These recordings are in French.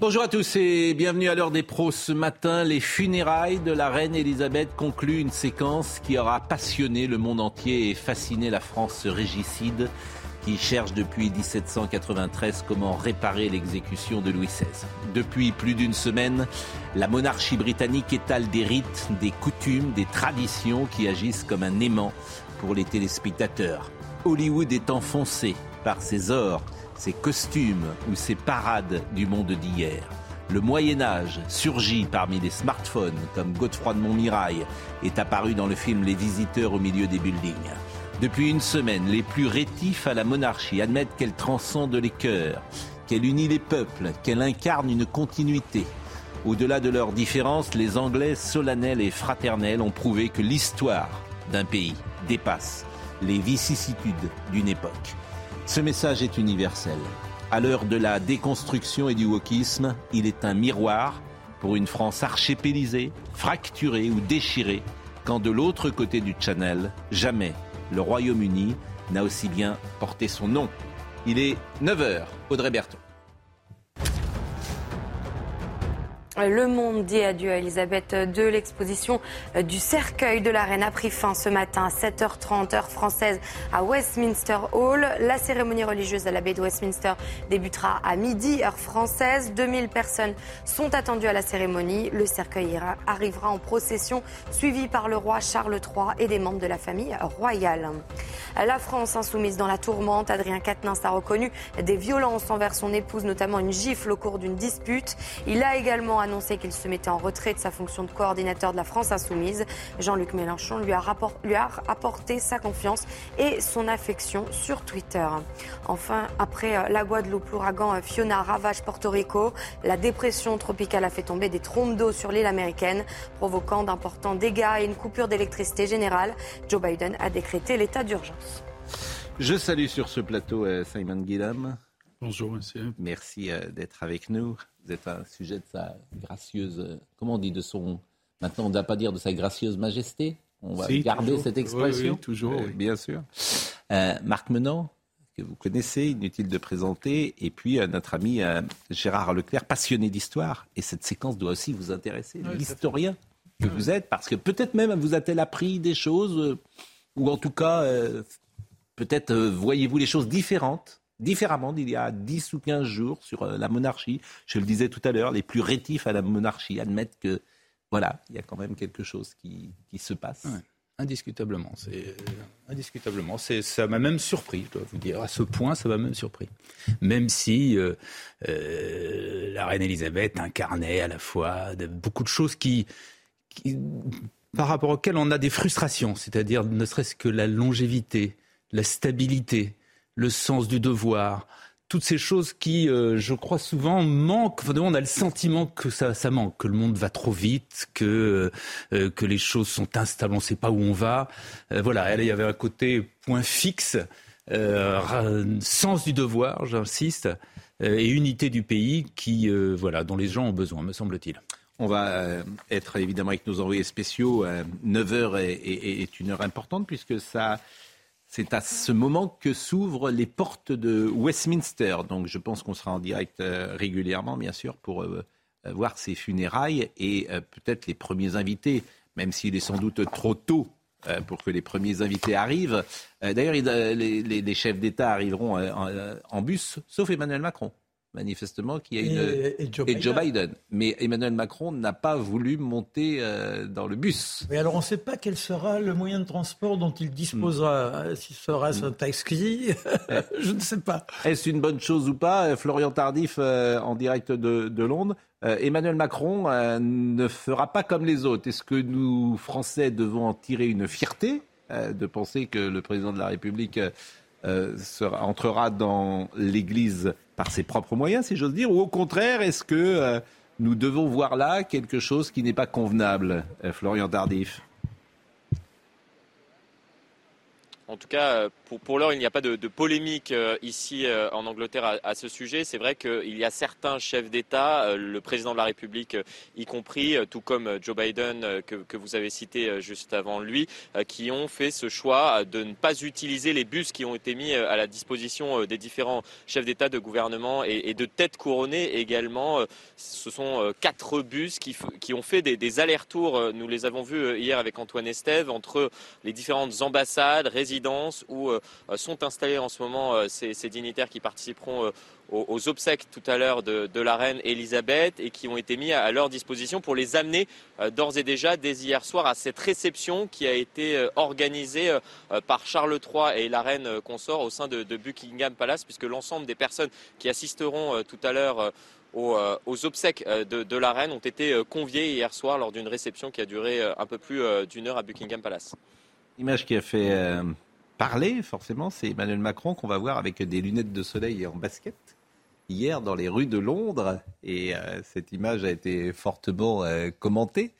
Bonjour à tous et bienvenue à l'heure des pros. Ce matin, les funérailles de la reine Elisabeth concluent une séquence qui aura passionné le monde entier et fasciné la France régicide qui cherche depuis 1793 comment réparer l'exécution de Louis XVI. Depuis plus d'une semaine, la monarchie britannique étale des rites, des coutumes, des traditions qui agissent comme un aimant pour les téléspectateurs. Hollywood est enfoncé par ses ors, ses costumes ou ses parades du monde d'hier. Le Moyen Âge surgit parmi les smartphones comme Godefroy de Montmirail est apparu dans le film Les Visiteurs au milieu des buildings. Depuis une semaine, les plus rétifs à la monarchie admettent qu'elle transcende les cœurs, qu'elle unit les peuples, qu'elle incarne une continuité. Au-delà de leurs différences, les Anglais solennels et fraternels ont prouvé que l'histoire d'un pays dépasse les vicissitudes d'une époque. Ce message est universel. À l'heure de la déconstruction et du wokisme, il est un miroir pour une France archipélisée, fracturée ou déchirée, quand de l'autre côté du Channel, jamais le Royaume-Uni n'a aussi bien porté son nom. Il est 9h, Audrey Berthaud. Le monde dit adieu à Elisabeth II. L'exposition du cercueil de la reine a pris fin ce matin à 7h30 heure française à Westminster Hall. La cérémonie religieuse à la baie de Westminster débutera à midi heure française. 2000 personnes sont attendues à la cérémonie. Le cercueil arrivera en procession suivi par le roi Charles III et des membres de la famille royale. La France insoumise dans la tourmente. Adrien Quatennens a reconnu des violences envers son épouse, notamment une gifle au cours d'une dispute. Il a également annoncé qu'il se mettait en retrait de sa fonction de coordinateur de la France insoumise. Jean-Luc Mélenchon lui a, lui a apporté sa confiance et son affection sur Twitter. Enfin, après euh, la Guadeloupe, l'ouragan euh, Fiona ravage Porto Rico. La dépression tropicale a fait tomber des trompes d'eau sur l'île américaine, provoquant d'importants dégâts et une coupure d'électricité générale. Joe Biden a décrété l'état d'urgence. Je salue sur ce plateau euh, Simon Guillam. Bonjour, monsieur. Merci d'être avec nous. Vous êtes un sujet de sa gracieuse. Comment on dit de son. Maintenant, on ne va pas dire de sa gracieuse majesté. On va garder cette expression. Oui, toujours. Euh, bien sûr. Euh, Marc Menant, que vous connaissez, inutile de présenter. Et puis euh, notre ami Gérard Leclerc, passionné d'histoire. Et cette séquence doit aussi vous intéresser. L'historien que vous êtes, parce que peut-être même vous a-t-elle appris des choses, ou en tout cas, peut-être voyez-vous les choses différentes différemment d'il y a 10 ou 15 jours sur euh, la monarchie. Je le disais tout à l'heure, les plus rétifs à la monarchie admettent que, voilà, il y a quand même quelque chose qui, qui se passe. indiscutablement, c'est euh, indiscutablement. C'est, ça m'a même surpris, je dois vous dire. À ce point, ça m'a même surpris. Même si euh, la reine Elisabeth incarnait à la fois beaucoup de choses qui, par rapport auxquelles on a des frustrations, c'est-à-dire ne serait-ce que la longévité, la stabilité, le sens du devoir, toutes ces choses qui, euh, je crois, souvent manquent. Enfin, on a le sentiment que ça, manque, que le monde va trop vite, que, euh, que les choses sont instables, on ne sait pas où on va. Euh, voilà, il y avait un côté point fixe, sens du devoir, j'insiste, et unité du pays qui, voilà, dont les gens ont besoin, me semble-t-il. On va être évidemment avec nos envoyés spéciaux. 9 heures est, est, une heure importante puisque ça c'est à ce moment que s'ouvrent les portes de Westminster. Donc je pense qu'on sera en direct euh, régulièrement, bien sûr, pour euh, euh, voir ces funérailles et peut-être les premiers invités, même s'il est sans doute trop tôt pour que les premiers invités arrivent. D'ailleurs, les, chefs d'État arriveront en, bus, sauf Emmanuel Macron manifestement, qui a une. Et, Joe, Biden. Mais Emmanuel Macron n'a pas voulu monter euh, dans le bus. Mais alors, on ne sait pas quel sera le moyen de transport dont il disposera. Mm. Si sera un mm. taxi, je ne sais pas. Est-ce une bonne chose ou pas euh, Florian Tardif, euh, en direct de, de Londres? Emmanuel Macron ne fera pas comme les autres. Est-ce que nous, Français, devons en tirer une fierté de penser que le président de la République entrera dans l'Église par ses propres moyens, si j'ose dire, ou au contraire, est-ce que nous devons voir là quelque chose qui n'est pas convenable, Florian Tardif? En tout cas, euh, pour, l'heure, il n'y a pas de, polémique euh, ici euh, en Angleterre à, ce sujet. C'est vrai qu'il y a certains chefs d'État, le président de la République y compris, tout comme Joe Biden que, vous avez cité juste avant lui, qui ont fait ce choix de ne pas utiliser les bus qui ont été mis à la disposition des différents chefs d'État, de gouvernement et, de têtes couronnées également. Ce sont quatre bus qui, ont fait des, des allers-retours. Nous les avons vus hier avec Antoine Estève entre les différentes ambassades, résidences où euh, sont installés en ce moment euh, ces, dignitaires qui participeront euh, aux, obsèques tout à l'heure de, la reine Elisabeth et qui ont été mis à, leur disposition pour les amener d'ores et déjà dès hier soir à cette réception qui a été organisée par Charles III et la reine consort au sein de, Buckingham Palace puisque l'ensemble des personnes qui assisteront tout à l'heure aux, obsèques de, la reine ont été conviées hier soir lors d'une réception qui a duré un peu plus d'une heure à Buckingham Palace. Image qui a fait parler, forcément, c'est Emmanuel Macron qu'on va voir avec des lunettes de soleil et en basket hier dans les rues de Londres. Et euh, cette image a été fortement euh, commentée.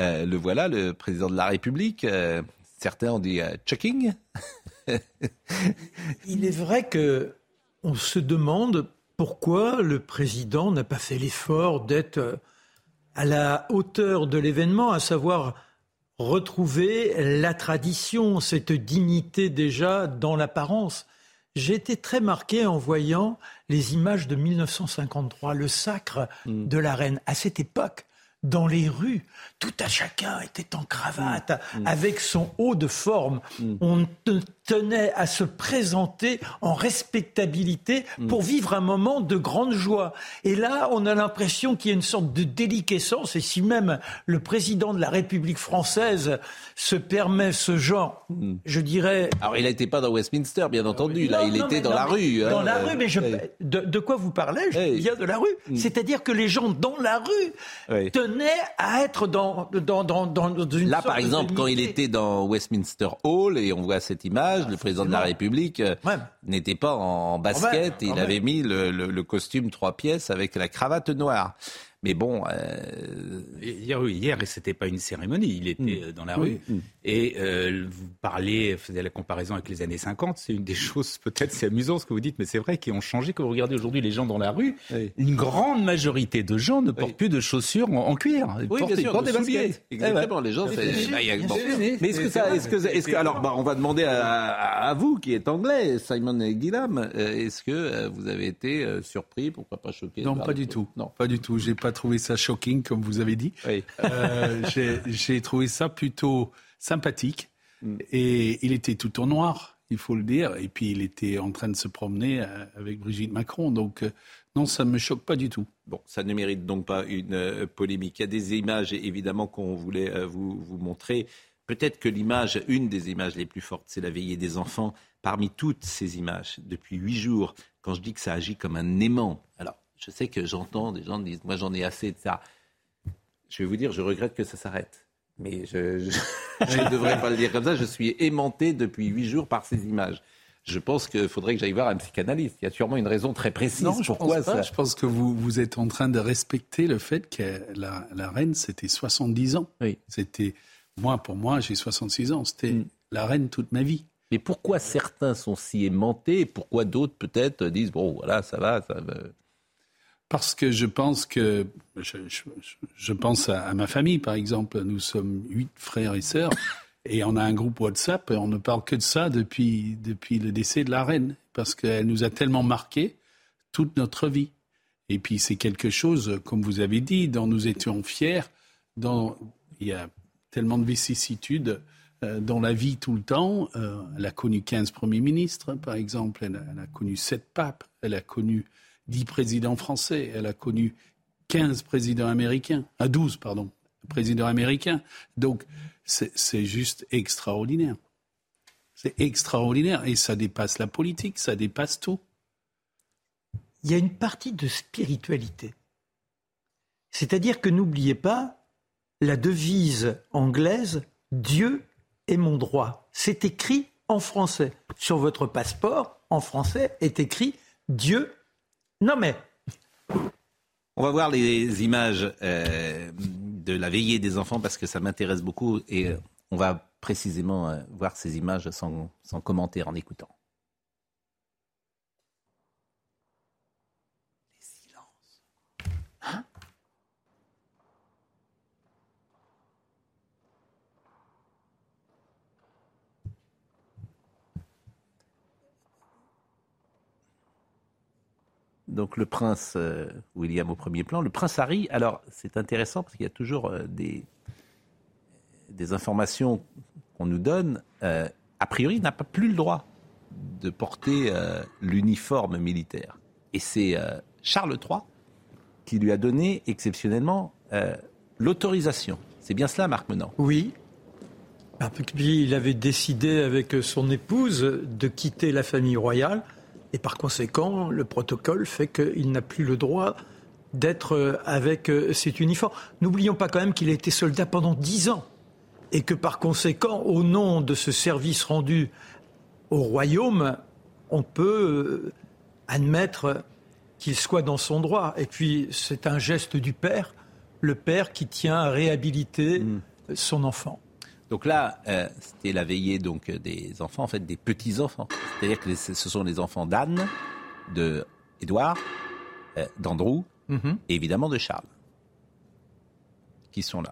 Euh, le voilà, le président de la République. certains ont dit checking. Il est vrai que on se demande pourquoi le président n'a pas fait l'effort d'être à la hauteur de l'événement, à savoir retrouver la tradition, cette dignité déjà dans l'apparence. J'ai été très marqué en voyant les images de 1953, le sacre mm. de la reine. À cette époque, dans les rues, tout à chacun était en cravate, mm. Mm. avec son haut de forme. On tenait à se présenter en respectabilité pour vivre un moment de grande joie. Et là, on a l'impression qu'il y a une sorte de déliquescence. Et si même le président de la République française se permet ce genre, je dirais. Alors, il n'était pas dans Westminster, bien entendu. là, il était dans la rue. Dans la rue, mais je... de, quoi vous parlez? Je viens de la rue. C'est-à-dire que les gens dans la rue tenaient à être dans, dans, dans, dans une. Là, par exemple, quand il était dans Westminster Hall, et on voit cette image, le président de la République euh, n'était pas en basket, il avait mis le, costume trois pièces avec la cravate noire. Mais bon. Euh... Hier, hier c'était pas une cérémonie, il était mm. euh, dans la rue. Mm. Et euh, vous parlez, faisiez la comparaison avec les années 50, c'est une des choses, peut-être c'est amusant ce que vous dites, mais c'est vrai, qui ont changé. Quand vous regardez aujourd'hui les gens dans la rue, une grande majorité de gens ne portent plus de chaussures en, cuir. Ils oui, portent, bien sûr, des baskets. Exactement, les gens. Mais est-ce que ça. Est-ce que, est-ce que, alors, bah, on va demander à, à, vous, qui êtes anglais, Simon Gillam, euh, est-ce que vous avez été surpris, pourquoi pas choqué Non, pas du tout. Non, pas du tout. J'ai pas trouvé ça shocking, comme vous avez dit. Euh, j'ai trouvé ça plutôt sympathique. Mm. Et il était tout en noir, il faut le dire. Et puis il était en train de se promener euh, avec Brigitte Macron. Donc euh, non, ça ne me choque pas du tout. Bon, ça ne mérite donc pas une polémique. Il y a des images, évidemment, qu'on voulait vous, vous montrer. Peut-être que l'image, une des images les plus fortes, c'est la veillée des enfants. Parmi toutes ces images, depuis huit jours, quand je dis que ça agit comme un aimant, alors je sais que j'entends des gens dire, moi j'en ai assez de ça. Je vais vous dire, je regrette que ça s'arrête. Mais je ne devrais pas le dire comme ça. Je suis aimanté depuis huit jours par ces images. Je pense qu'il faudrait que j'aille voir un psychanalyste. Il y a sûrement une raison très précise. Non, je Pourquoi pense ça Je pense que vous, vous êtes en train de respecter le fait que la, la reine, c'était 70 ans. Oui. C'était, moi, pour moi, j'ai 66 ans. C'était mm. la reine toute ma vie. Mais pourquoi certains sont si aimantés et pourquoi d'autres, peut-être, disent, bon, voilà, ça va, ça va. Parce que je pense que je, pense à, ma famille, par exemple. Nous sommes huit frères et sœurs et on a un groupe WhatsApp et on ne parle que de ça depuis, depuis le décès de la reine parce qu'elle nous a tellement marqué toute notre vie. Et puis c'est quelque chose, comme vous avez dit, dont nous étions fiers. Dont il y a tellement de vicissitudes euh, dans la vie tout le temps. Euh, elle a connu 15 premiers ministres, par exemple. Elle a, elle a connu sept papes. Elle a connu dix présidents français. Elle a connu 15 présidents américains, à ah, 12, pardon, présidents américains. Donc, c'est juste extraordinaire. C'est extraordinaire et ça dépasse la politique, ça dépasse tout. Il y a une partie de spiritualité. C'est-à-dire que n'oubliez pas la devise anglaise Dieu est mon droit. C'est écrit en français. Sur votre passeport, en français, est écrit Dieu nommait. On va voir les images euh, de la veillée des enfants parce que ça m'intéresse beaucoup et euh, on va précisément euh, voir ces images sans, sans commenter en écoutant. Donc le prince euh, William au premier plan. Le prince Harry, alors c'est intéressant parce qu'il y a toujours euh, des, informations qu'on nous donne. Euh, a priori, il n'a pas plus le droit de porter l'uniforme militaire. Et c'est Charles III qui lui a donné exceptionnellement l'autorisation. C'est bien cela, Marc Menant? Oui. Il avait décidé avec son épouse de quitter la famille royale et par conséquent, le protocole fait qu'il n'a plus le droit d'être euh, avec euh, cet uniforme. N'oublions pas quand même qu'il a été soldat pendant dix ans et que par conséquent, au nom de ce service rendu au royaume, on peut euh, admettre qu'il soit dans son droit. Et puis, c'est un geste du père, le père qui tient à réhabiliter mmh. son enfant. Donc là, euh, c'était la veillée donc des enfants, en fait des petits enfants. C'est-à-dire que ce sont les enfants d'Anne, de Édouard, euh, d'Andrew mhm. et évidemment de Charles qui sont là.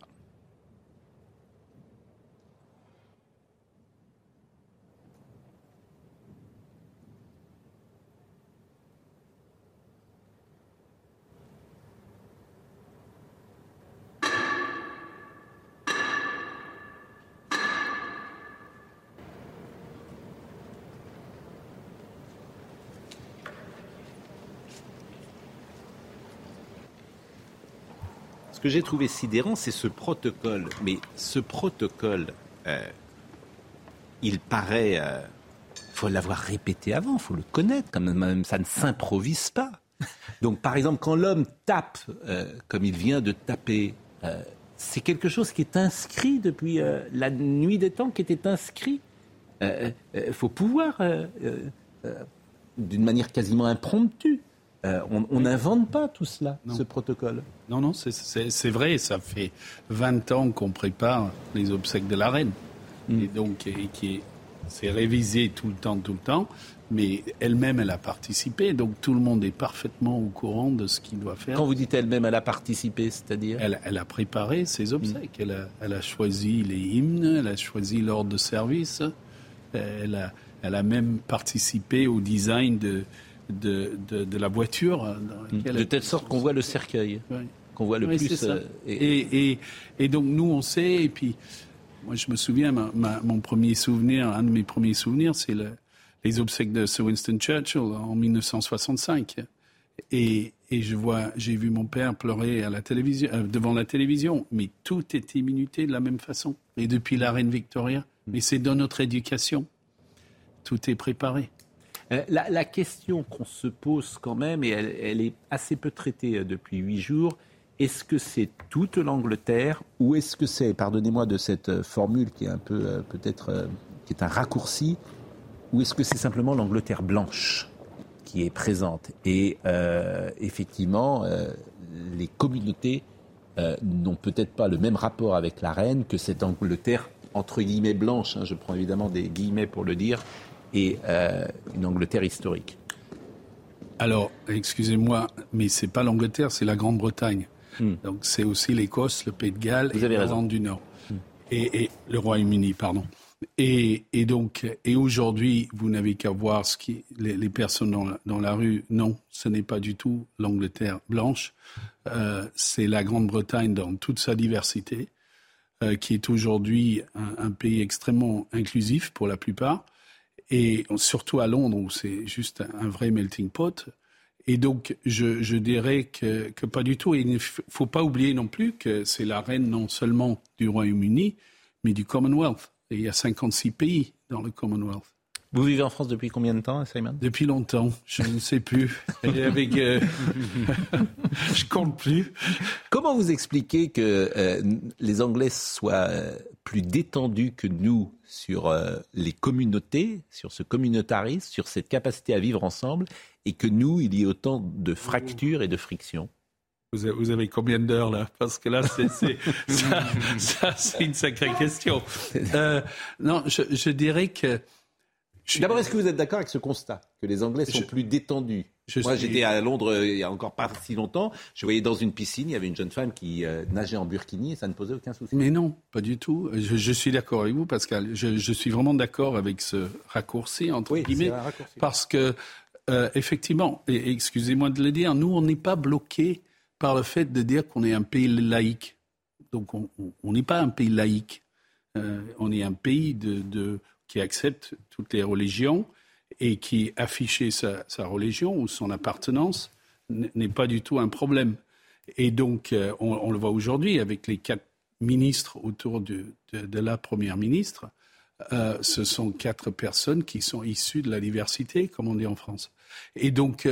Que j'ai trouvé sidérant, c'est ce protocole. Mais ce protocole, euh, il paraît. Il euh, faut l'avoir répété avant, faut le connaître, quand même, ça ne s'improvise pas. Donc, par exemple, quand l'homme tape, euh, comme il vient de taper, c'est quelque chose qui est inscrit depuis la nuit des temps, qui était inscrit. Il faut pouvoir, d'une manière quasiment impromptue, euh, on n'invente pas tout cela, ce protocole. Non, non, c'est vrai. Ça fait 20 ans qu'on prépare les obsèques de la reine. Mm. Et donc, qui c'est révisé tout le temps, tout le temps. Mais elle-même, elle a participé. Donc, tout le monde est parfaitement au courant de ce qu'il doit faire. Quand vous dites elle-même, elle a participé, c'est-à-dire? Elle, a préparé ses obsèques. Mm. Elle, a, choisi les hymnes, elle a choisi l'ordre de service. Elle a, elle a même participé au design de, de, de, la voiture. de telle sorte qu'on voit le cercueil, qu'on voit le plus. Euh, et, et, et, donc nous, on sait, et puis moi je me souviens, mon premier souvenir, un de mes premiers souvenirs, c'est le, les obsèques de Sir Winston Churchill en 1965. Et, et je vois, j'ai vu mon père pleurer à la télévision, euh, devant la télévision, mais tout était minuté de la même façon. Et depuis la reine Victoria, mais c'est dans notre éducation, tout est préparé. Euh, la, question qu'on se pose quand même, et elle, est assez peu traitée euh, depuis huit jours, est-ce que c'est toute l'Angleterre ou est-ce que c'est, pardonnez-moi de cette euh, formule qui est un peu peut-être qui est un raccourci, ou est-ce que c'est simplement l'Angleterre blanche qui est présente? Et effectivement, les communautés n'ont peut-être pas le même rapport avec la reine que cette Angleterre entre guillemets blanche, hein, je prends évidemment des guillemets pour le dire, et euh, une Angleterre historique Alors, excusez-moi, mais c'est pas l'Angleterre, c'est la Grande-Bretagne. Hmm. Donc c'est aussi l'Écosse, le Pays de Galles et l'Irlande du Nord. Hmm. Et, le Royaume-Uni, pardon. Et, donc, et aujourd'hui, vous n'avez qu'à voir ce qui, les, personnes dans la, rue. Non, ce n'est pas du tout l'Angleterre blanche. Euh, c'est la Grande-Bretagne dans toute sa diversité, euh, qui est aujourd'hui un, pays extrêmement inclusif pour la plupart et surtout à Londres où c'est juste un vrai melting pot. Et donc, je, je dirais que, que, pas du tout. Il ne faut pas oublier non plus que c'est la reine non seulement du Royaume-Uni, mais du Commonwealth. Et il y a 56 pays dans le Commonwealth. Vous vivez en France depuis combien de temps, Simon Depuis longtemps, je ne sais plus. avec, euh, je compte plus. Comment vous expliquez que euh, les Anglais soient euh, plus détendus que nous sur euh, les communautés, sur ce communautarisme, sur cette capacité à vivre ensemble, et que nous, il y ait autant de fractures et de frictions? Vous avez, combien d'heures là? Parce que là, c'est, ça, c'est une sacrée question. Non, je, dirais que. D'abord, est-ce que vous êtes d'accord avec ce constat que les Anglais sont plus détendus Moi, j'étais à Londres euh, il y a encore pas si longtemps. Je voyais dans une piscine, il y avait une jeune femme qui euh, nageait en burkini et ça ne posait aucun souci. Mais non, pas du tout. Je, suis d'accord avec vous, Pascal. Je, je suis vraiment d'accord avec ce raccourci entre guillemets, parce que effectivement, et excusez-moi de le dire, nous, on n'est pas bloqué par le fait de dire qu'on est un pays laïque. Donc on n'est pas un pays laïque. Euh, on est un pays de, qui accepte toutes les religions et qui afficher sa, religion ou son appartenance n'est pas du tout un problème. Et donc, euh, on, le voit aujourd'hui avec les quatre ministres autour de, la première ministre. Euh, ce sont quatre personnes qui sont issues de la diversité, comme on dit en France. Et donc,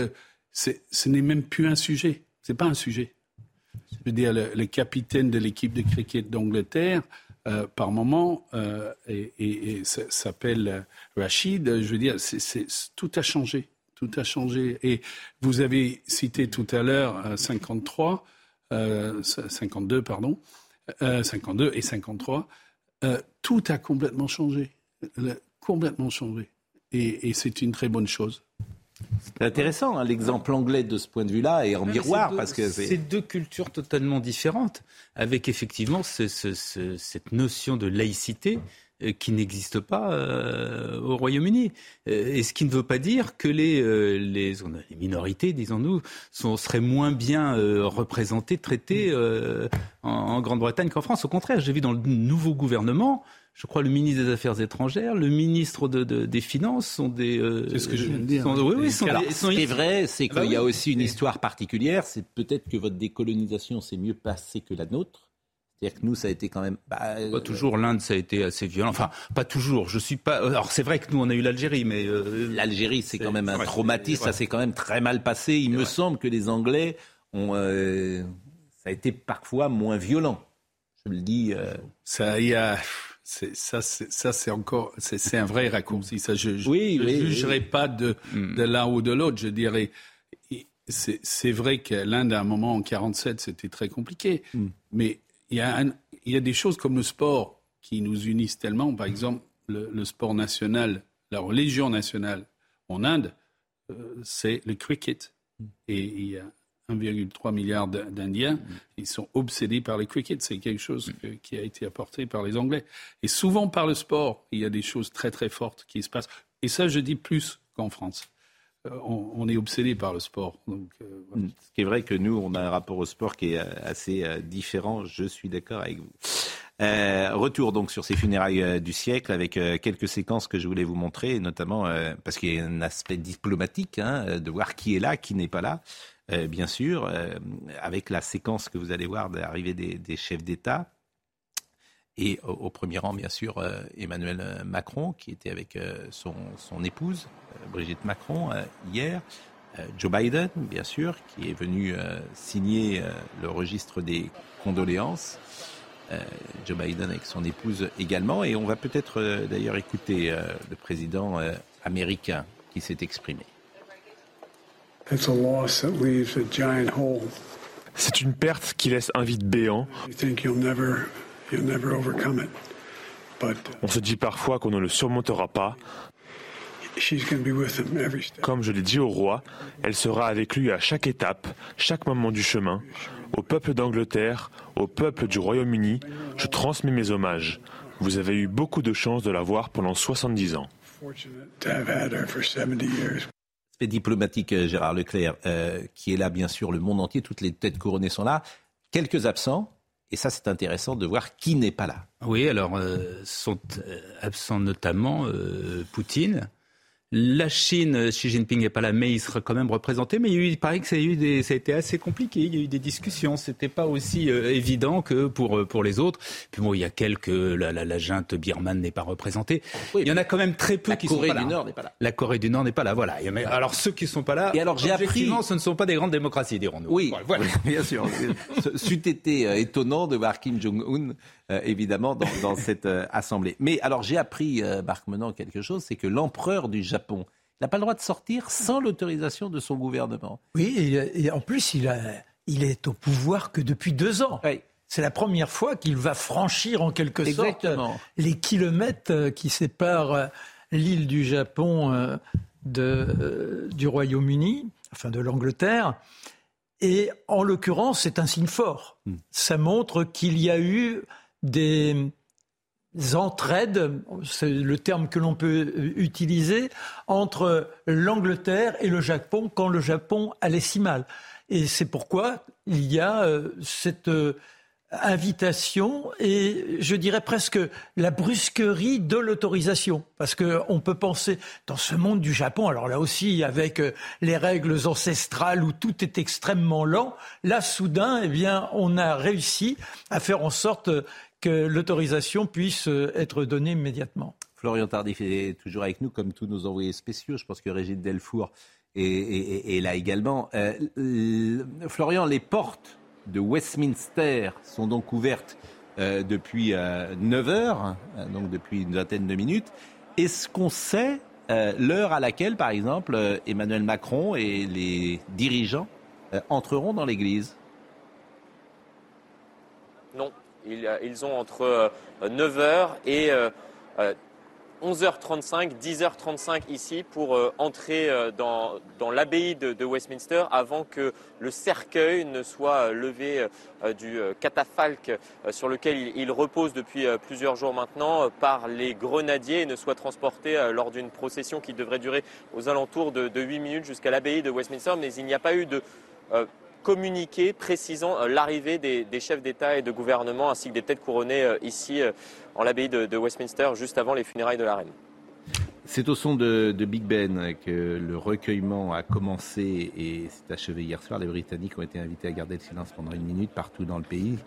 ce n'est même plus un sujet. Ce n'est pas un sujet. Je veux dire, le, capitaine de l'équipe de cricket d'Angleterre, euh, par moment, euh, et, s'appelle euh, Rachid. Je veux dire, tout a changé. Tout a changé. Et vous avez cité tout à l'heure 53, 52, pardon, 52 et 53. tout a complètement changé. complètement changé. et c'est une très bonne chose. C'est intéressant, hein, l'exemple anglais de ce point de vue-là et en miroir. parce que c'est deux cultures totalement différentes, avec effectivement cette notion de laïcité qui n'existe pas euh, au Royaume-Uni. Euh, et ce qui ne veut pas dire que les, les, minorités, disons-nous, seraient moins bien représentées, traitées en, en Grande-Bretagne qu'en France. Au contraire, j'ai vu dans le nouveau gouvernement je crois, le ministre des Affaires étrangères, le ministre de, des Finances sont des. Euh, c'est ce que je viens de dire. oui, oui, sont, ce qui est vrai, c'est ah qu'il y a aussi une histoire particulière. C'est peut-être que votre décolonisation s'est mieux passée que la nôtre. C'est-à-dire que nous, ça a été quand même. Bah, pas toujours. L'Inde, ça a été assez violent. Enfin, pas toujours. Je suis pas. Alors, c'est vrai que nous, on a eu l'Algérie, mais euh, l'Algérie, c'est quand même un traumatisme. Ça s'est quand même très mal passé. Il me semble que les Anglais ont. Euh, ça a été parfois moins violent. Je le dis. Ça y a ça, c'est encore, c'est un vrai raccourci. Ça, je ne jugerai pas de, hmm. de l'un ou de l'autre. Je dirais, c'est vrai que l'Inde, à un moment, en 47, c'était très compliqué. Hmm. Mais il y, a des choses comme le sport qui nous unissent tellement. Par exemple, le, sport national, la religion nationale en Inde, euh, c'est le cricket. Et il y a 1,3 milliard d'Indiens, ils sont obsédés par le cricket. C'est quelque chose qui a été apporté par les Anglais. Et souvent par le sport, il y a des choses très très fortes qui se passent. Et ça, je dis plus qu'en France. Euh, on, est obsédé par le sport. Euh, mm. Ce qui est vrai que nous, on a un rapport au sport qui est euh, assez différent. Je suis d'accord avec vous. retour donc sur ces funérailles du siècle avec quelques séquences que je voulais vous montrer, notamment parce qu'il y a un aspect diplomatique hein, de voir qui est là, qui n'est pas là. Bien sûr, avec la séquence que vous allez voir de l'arrivée des, chefs d'État. Et au, premier rang, bien sûr, euh, Emmanuel Macron, qui était avec son, épouse, Brigitte Macron, hier. Joe Biden, bien sûr, qui est venu signer le registre des condoléances. Joe Biden avec son épouse également. Et on va peut-être d'ailleurs écouter le président américain qui s'est exprimé. C'est une perte qui laisse un vide béant. On se dit parfois qu'on ne le surmontera pas. Comme je l'ai dit au roi, elle sera avec lui à chaque étape, chaque moment du chemin. Au peuple d'Angleterre, au peuple du Royaume-Uni, je transmets mes hommages. Vous avez eu beaucoup de chance de la voir pendant 70 ans diplomatique, euh, Gérard Leclerc, euh, qui est là, bien sûr, le monde entier, toutes les têtes couronnées sont là. Quelques absents, et ça, c'est intéressant de voir qui n'est pas là. Oui, alors, euh, sont absents notamment Poutine, la Chine, Xi Jinping n'est pas là, mais il sera quand même représenté. Mais il, paraît que ça a, eu des, ça a été assez compliqué. Il y a eu des discussions. C'était pas aussi euh, évident que pour, euh, pour les autres. Puis bon, il y a quelques. La, la, la junte birmane n'est pas représentée. il y en a quand même très peu qui sont pas là. La Corée du Nord n'est pas là. La Corée du Nord n'est pas là. Voilà. Alors ceux qui sont pas là. Et alors j'ai appris. ce ne sont pas des grandes démocraties, dirons-nous. Oui, voilà. bien sûr. C'eût été étonnant de voir Kim Jong-un euh, évidemment, dans, dans cette euh, assemblée. Mais alors, j'ai appris, euh, Marc Menant, quelque chose, c'est que l'empereur du Japon n'a pas le droit de sortir sans l'autorisation de son gouvernement. Oui, et, en plus, il, a, il est au pouvoir que depuis deux ans. C'est la première fois qu'il va franchir en quelque sorte les kilomètres qui séparent l'île du Japon de, du Royaume-Uni, enfin de l'Angleterre. Et en l'occurrence, c'est un signe fort. Hmm. Ça montre qu'il y a eu des entraides, c'est le terme que l'on peut utiliser, entre l'Angleterre et le Japon quand le Japon allait si mal. Et c'est pourquoi il y a euh, cette euh, invitation et je dirais presque la brusquerie de l'autorisation. Parce qu'on peut penser, dans ce monde du Japon, alors là aussi avec euh, les règles ancestrales où tout est extrêmement lent, là soudain, eh bien, on a réussi à faire en sorte que l'autorisation puisse euh, être donnée immédiatement. Florian Tardif est toujours avec nous, comme tous nos envoyés spéciaux. Je pense que Régine Delfour est, là également. Euh, Florian, les portes de Westminster sont donc ouvertes euh, depuis 9 heures, donc depuis une vingtaine de minutes. Est-ce qu'on sait l'heure à laquelle, par exemple, Emmanuel Macron et les dirigeants entreront dans l'église? Non, euh, ils, ont entre 9h euh, et 11h35, euh, 10h35 ici pour entrer dans, l'abbaye de, Westminster avant que le cercueil ne soit levé du catafalque sur lequel il, repose depuis plusieurs jours maintenant par les grenadiers et ne soit transporté lors d'une procession qui devrait durer aux alentours de, de 8 minutes jusqu'à l'abbaye de Westminster. Mais il n'y a pas eu de communiqué précisant euh, l'arrivée des, chefs d'État et de gouvernement ainsi que des têtes couronnées euh, ici euh, en l'abbaye de, Westminster juste avant les funérailles de la reine. C'est au son de, Big Ben que le recueillement a commencé et s'est achevé hier soir. Les Britanniques ont été invités à garder le silence pendant une minute partout dans le pays.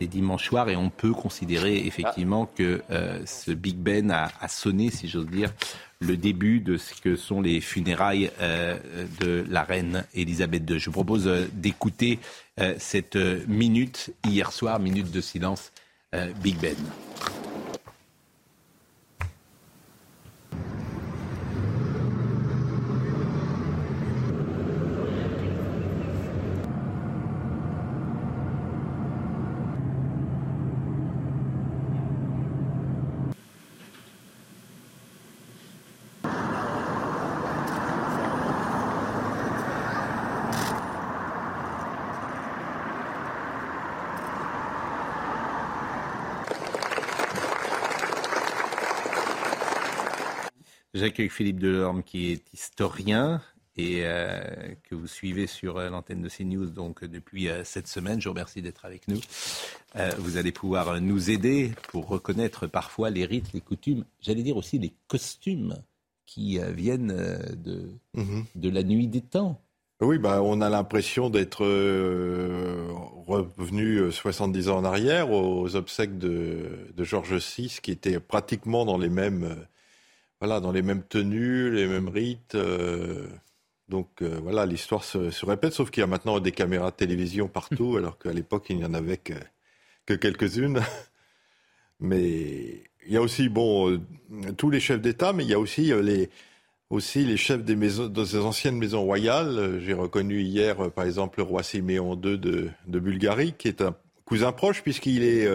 C'était dimanche soir et on peut considérer effectivement que ce Big Ben a sonné, si j'ose dire, le début de ce que sont les funérailles euh, de la reine Elisabeth II. Je vous propose euh, d'écouter euh, cette minute hier soir, minute de silence Big Ben. J'accueille Philippe Delorme qui est historien et euh, que vous suivez sur euh, l'antenne de CNews donc depuis euh, cette semaine. Je vous remercie d'être avec nous. vous allez pouvoir nous aider pour reconnaître parfois les rites, les coutumes, j'allais dire aussi les costumes qui viennent de, mhm. de la nuit des temps. Oui, bah, on a l'impression d'être revenu 70 ans en arrière aux obsèques de, de Georges VI, qui était pratiquement dans les mêmes voilà, dans les mêmes tenues, les mêmes rites. Euh, donc euh, voilà, l'histoire se, répète, sauf qu'il y a maintenant des caméras de télévision partout, alors qu'à l'époque, il n'y en avait que, que quelques-unes. Mais il y a aussi, bon, euh, tous les chefs d'État, mais il y a aussi les, aussi les chefs des maisons, de ces anciennes maisons royales. J'ai reconnu hier, par exemple, le roi Siméon II de, de Bulgarie, qui est un cousin proche, puisqu'il est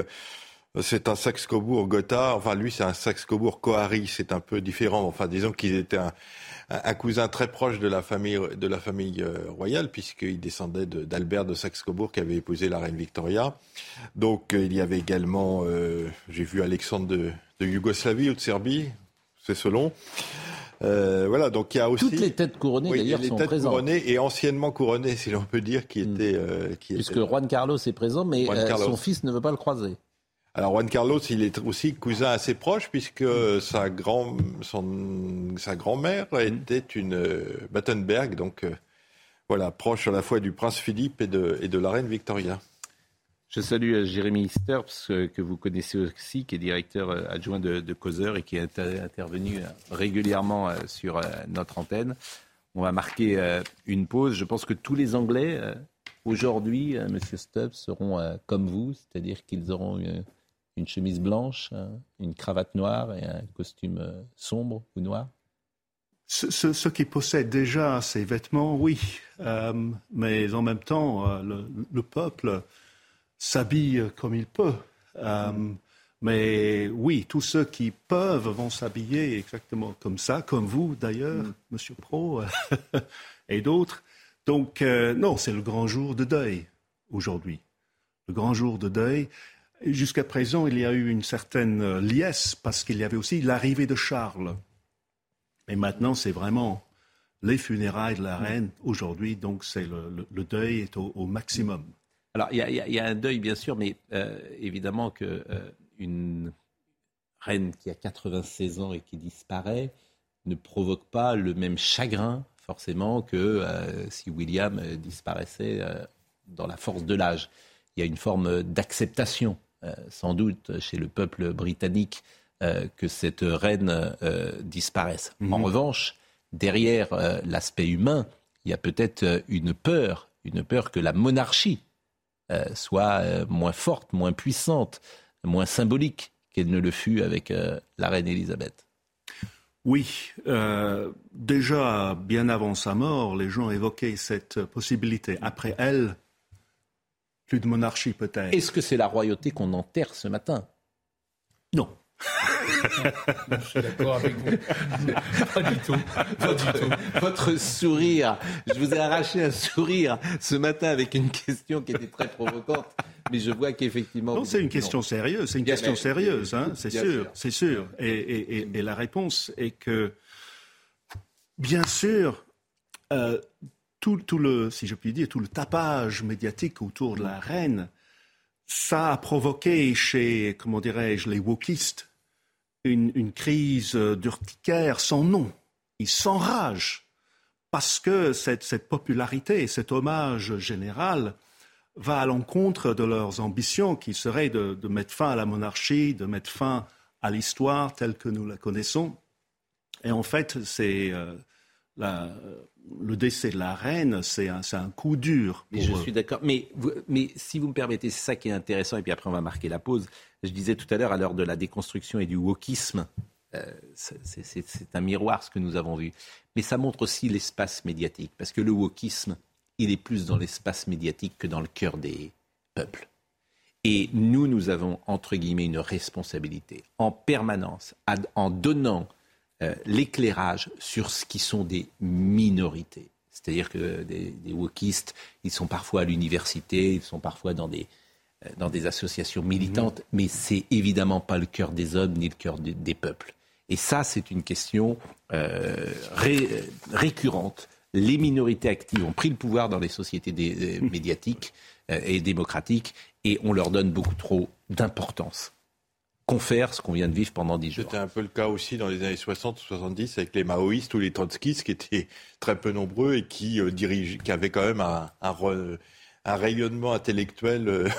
c'est un Saxe-Cobourg Gotha. Enfin, lui, c'est un Saxe-Cobourg Coari. C'est un peu différent. Enfin, disons qu'il était un, cousin très proche de la famille, de la famille euh, royale, puisqu'il descendait d'Albert de, Saxe-Cobourg qui avait épousé la reine Victoria. Donc, euh, il y avait également, euh, j'ai vu Alexandre de, Yougoslavie ou de Serbie, c'est selon. voilà, donc il y a aussi toutes les têtes couronnées d'ailleurs sont têtes couronnées et anciennement couronnées, si l'on peut dire, qui hmm. étaient. Puisque Juan Carlos est présent, mais son fils ne veut pas le croiser. Alors Juan Carlos, il est aussi cousin assez proche puisque sa grand son, sa grand-mère était une euh, Battenberg, donc euh, voilà proche à la fois du prince Philippe et de, et de la reine Victoria. Je salue euh, Jérémy Sterps, que vous connaissez aussi, qui est directeur adjoint de, de Causeur et qui est intervenu régulièrement sur notre antenne. On va marquer une pause. Je pense que tous les Anglais, aujourd'hui, Monsieur Stubbs, seront comme vous, c'est-à-dire qu'ils auront une chemise blanche, une cravate noire et un costume euh, sombre ou noir? Ceux, qui possèdent déjà ces vêtements, oui. Euh, mais en même temps, euh, le, peuple s'habille comme il peut. mais oui, tous ceux qui peuvent vont s'habiller exactement comme ça, comme vous d'ailleurs, mm. Monsieur Pro, et d'autres. Donc, non, c'est le grand jour de deuil aujourd'hui. Le grand jour de deuil. Jusqu'à présent, il y a eu une certaine euh, liesse parce qu'il y avait aussi l'arrivée de Charles. Et maintenant, c'est vraiment les funérailles de la reine aujourd'hui, donc c'est le, deuil est au, maximum. Alors il y, a un deuil bien sûr, mais euh, évidemment que euh, une reine qui a 96 ans et qui disparaît ne provoque pas le même chagrin forcément que si William disparaissait dans la force de l'âge. Il y a une forme d'acceptation sans doute chez le peuple britannique euh, que cette reine euh, disparaisse. En mhm. revanche, derrière l'aspect humain, il y a peut-être une peur, une peur que la monarchie soit moins forte, moins puissante, moins symbolique qu'elle ne le fut avec la reine Élisabeth. Oui, déjà bien avant sa mort, les gens évoquaient cette possibilité. Après elle, plus de monarchie peut-être. Est-ce que c'est la royauté qu'on enterre ce matin? Non. je suis d'accord avec vous. Pas du tout. Pas du tout. Votre sourire, je vous ai arraché un sourire ce matin avec une question qui était très provocante, mais je vois qu'effectivement. Non, c'est une question sérieuse. C'est une question sérieuse, hein, c'est sûr, c'est sûr. Et, la réponse est que, bien sûr, euh, tout, le, si je puis dire, tout le tapage médiatique autour de la reine, ça a provoqué chez, comment dirais-je, les wokistes une, crise d'urticaire sans nom. Ils s'enragent parce que cette, cette popularité, cet hommage général va à l'encontre de leurs ambitions qui seraient de, mettre fin à la monarchie, de mettre fin à l'histoire telle que nous la connaissons. Et en fait, c'est euh, la, le décès de la reine, c'est un, un, coup dur. je suis d'accord. Mais, mais si vous me permettez, c'est ça qui est intéressant, et puis après on va marquer la pause. Je disais tout à l'heure, à l'heure de la déconstruction et du wokisme, euh, c'est un miroir ce que nous avons vu. Mais ça montre aussi l'espace médiatique, parce que le wokisme, il est plus dans l'espace médiatique que dans le cœur des peuples. Et nous, nous avons, entre guillemets, une responsabilité en permanence, en donnant l'éclairage sur ce qui sont des minorités. C'est-à-dire que des, wokistes, ils sont parfois à l'université, ils sont parfois dans des, euh, dans des associations militantes, mhm. mais c'est évidemment pas le cœur des hommes ni le cœur des peuples. Et ça, c'est une question euh, récurrente. Les minorités actives ont pris le pouvoir dans les sociétés médiatiques et démocratiques, et on leur donne beaucoup trop d'importance confère ce qu'on vient de vivre pendant dix jours. C'était un peu le cas aussi dans les années 60 ou 70 avec les maoïstes ou les trotskistes qui étaient très peu nombreux et qui, euh, dirigent, qui avaient quand même un, un, rayonnement intellectuel. Euh,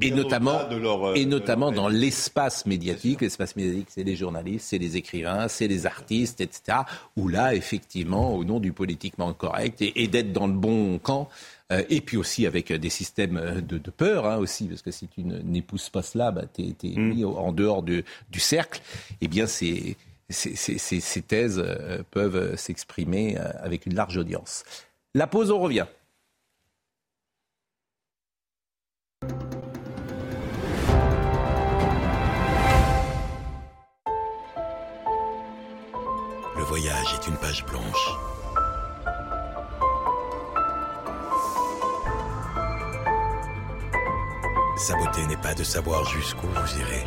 et notamment, leur, euh, et notamment dans l'espace médiatique. L'espace médiatique, c'est les journalistes, c'est les écrivains, c'est les artistes, etc. Où là, effectivement, au nom du politiquement correct et d'être dans le bon camp, euh, et puis aussi avec euh, des systèmes euh, de, peur hein, aussi, parce que si tu n'épouses pas cela, bah, tu es, mm. mis en dehors du cercle. Eh bien, ces, ces, thèses peuvent s'exprimer avec une large audience. La pause, on revient. Voyage est une page blanche Sa beauté n'est pas de savoir jusqu'où vous irez,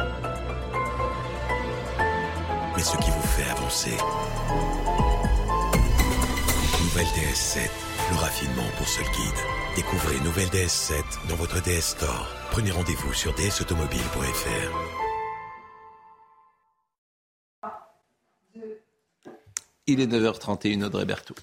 mais ce qui vous fait avancer. Nouvelle DS7 Le raffinement pour seul guide. Découvrez nouvelle DS7 dans votre DS Store. Prenez rendez-vous sur dsautomobile.fr. Il est 9h31, Audrey Berthaud.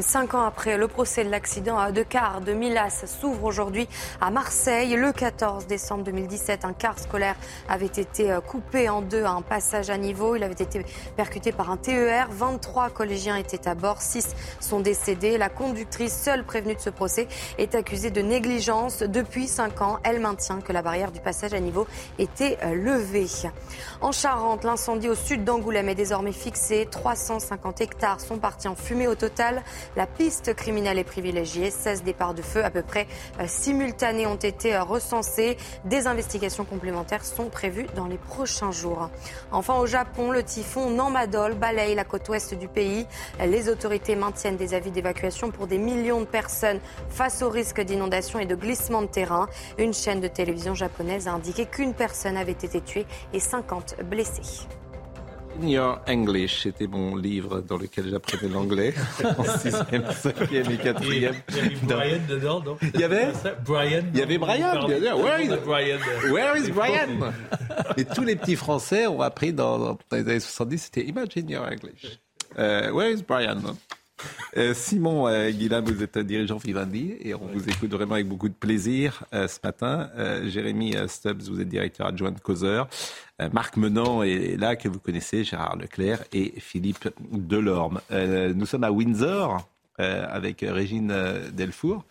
Cinq ans après le procès de l'accident de car de Milas s'ouvre aujourd'hui à Marseille. Le 14 décembre 2017, un car scolaire avait été coupé en deux à un passage à niveau. Il avait été percuté par un TER. 23 collégiens étaient à bord. 6 sont décédés. La conductrice, seule prévenue de ce procès, est accusée de négligence. Depuis cinq ans, elle maintient que la barrière du passage à niveau était levée. En Charente, l'incendie au sud d'Angoulême est désormais fixé. 350 hectares sont partis en fumée au total. La piste criminelle est privilégiée. 16 départs de feu à peu près simultanés ont été recensés. Des investigations complémentaires sont prévues dans les prochains jours. Enfin, au Japon, le typhon Nanmadol balaye la côte ouest du pays. Les autorités maintiennent des avis d'évacuation pour des millions de personnes face au risque d'inondation et de glissement de terrain. Une chaîne de télévision japonaise a indiqué qu'une personne avait été tuée et 50 blessés. In Your English, c'était mon livre dans lequel j'apprenais l'anglais en sixième, cinquième et quatrième. Il y avait Brian dedans, donc. Il y avait Brian. Il y avait Brian. bien sûr. Where is, Brian Where is Brian? Et tous les petits Français ont appris dans, dans les années 70, c'était Imagine Your English. Euh, where is Brian? Euh, Simon euh, Guillain, vous êtes un dirigeant Vivendi et on vous écoute vraiment avec beaucoup de plaisir euh, ce matin. Euh, Jérémy Stubbs, vous êtes directeur adjoint de Causeur. Marc Menant est là, que vous connaissez, Gérard Leclerc et Philippe Delorme. Nous sommes à Windsor avec Régine Delfour,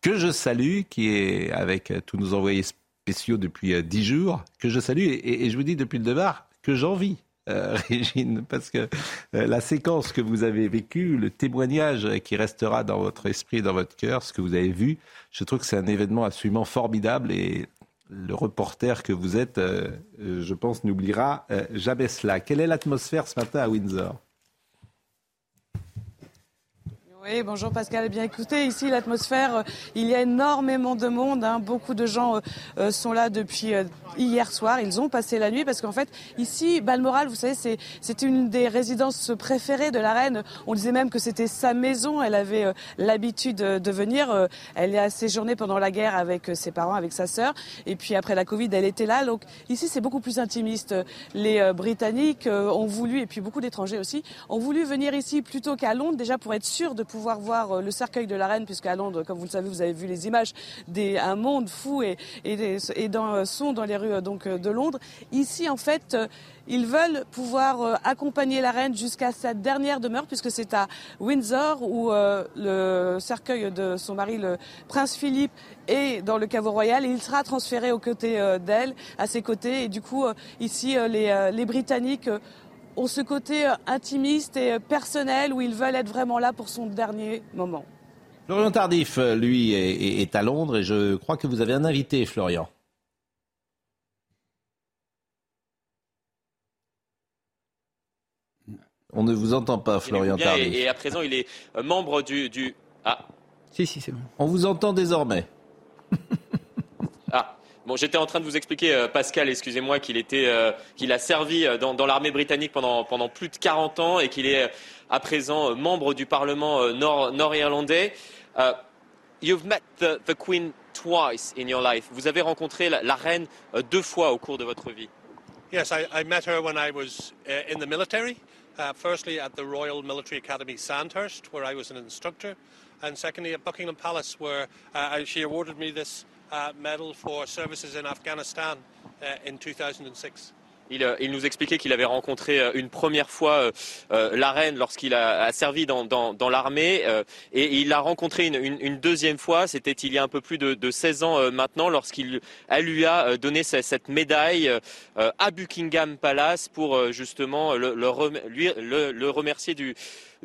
que je salue, qui est avec tous nos envoyés spéciaux depuis dix jours, que je salue et, et je vous dis depuis le départ que j'envie euh, Régine, parce que euh, la séquence que vous avez vécue, le témoignage qui restera dans votre esprit dans votre cœur, ce que vous avez vu, je trouve que c'est un événement absolument formidable et le reporter que vous êtes, euh, je pense, n'oubliera jamais cela. Quelle est l'atmosphère ce matin à Windsor? Oui, bonjour Pascal. Eh bien, écoutez, ici l'atmosphère, euh, il y a énormément de monde. hein. Beaucoup de gens euh, euh, sont là depuis euh, hier soir. Ils ont passé la nuit parce qu'en fait, ici, Balmoral, vous savez, c'est une des résidences préférées de la reine. On disait même que c'était sa maison. Elle avait l'habitude de venir. Elle a séjourné pendant la guerre avec ses parents, avec sa sœur. Et puis après la Covid, elle était là. Donc ici, c'est beaucoup plus intimiste. Les Britanniques ont voulu, et puis beaucoup d'étrangers aussi, ont voulu venir ici plutôt qu'à Londres, déjà pour être sûr de pouvoir voir euh, le cercueil de la reine, puisque à Londres, comme vous le savez, vous avez vu les images, des, monde fou et, et, des- dans, euh, sont dans les rues euh, donc, de Londres. Ici, en fait, ils veulent pouvoir accompagner la reine jusqu'à sa dernière demeure, puisque c'est à Windsor où le cercueil de son mari, le prince Philippe, est dans le caveau royal et il sera transféré aux côtés d'elle, à ses côtés. Et du coup, ici, les, Britanniques ont ce côté euh, intimiste et euh, personnel où ils veulent être vraiment là pour son dernier moment. Florian Tardif, euh, lui, est, à Londres et je crois que vous avez un invité, Florian. On ne vous entend pas, Florian Bien, Tardif. et, à présent, il est membre du, du... Ah, Si, si, c'est bon. On vous entend désormais. Ah, bon, j'étais en train de vous expliquer, euh, Pascal, excusez-moi, qu'il était, euh, qu'il a servi euh, dans, dans l'armée britannique pendant, pendant plus de 40 ans et qu'il est à présent membre du Parlement nord- nord-irlandais. You've met the, Queen twice in your life. Vous avez rencontré la, la reine deux fois au cours de votre vie. Yes, I, I met her when I was uh, in the military. Uh, firstly, at the Royal Military Academy Sandhurst, where I was an instructor, and secondly, at Buckingham Palace, where uh, she awarded me this medal for services in Afghanistan in 2006. Il, nous expliquait qu'il avait rencontré euh, une première fois euh, euh, la reine lorsqu'il a, a servi dans, l'armée et il l'a rencontré une, deuxième fois, c'était il y a un peu plus de, de 16 ans maintenant, lorsqu'il elle lui a donné ce- cette médaille à Buckingham Palace pour justement le, remercier du,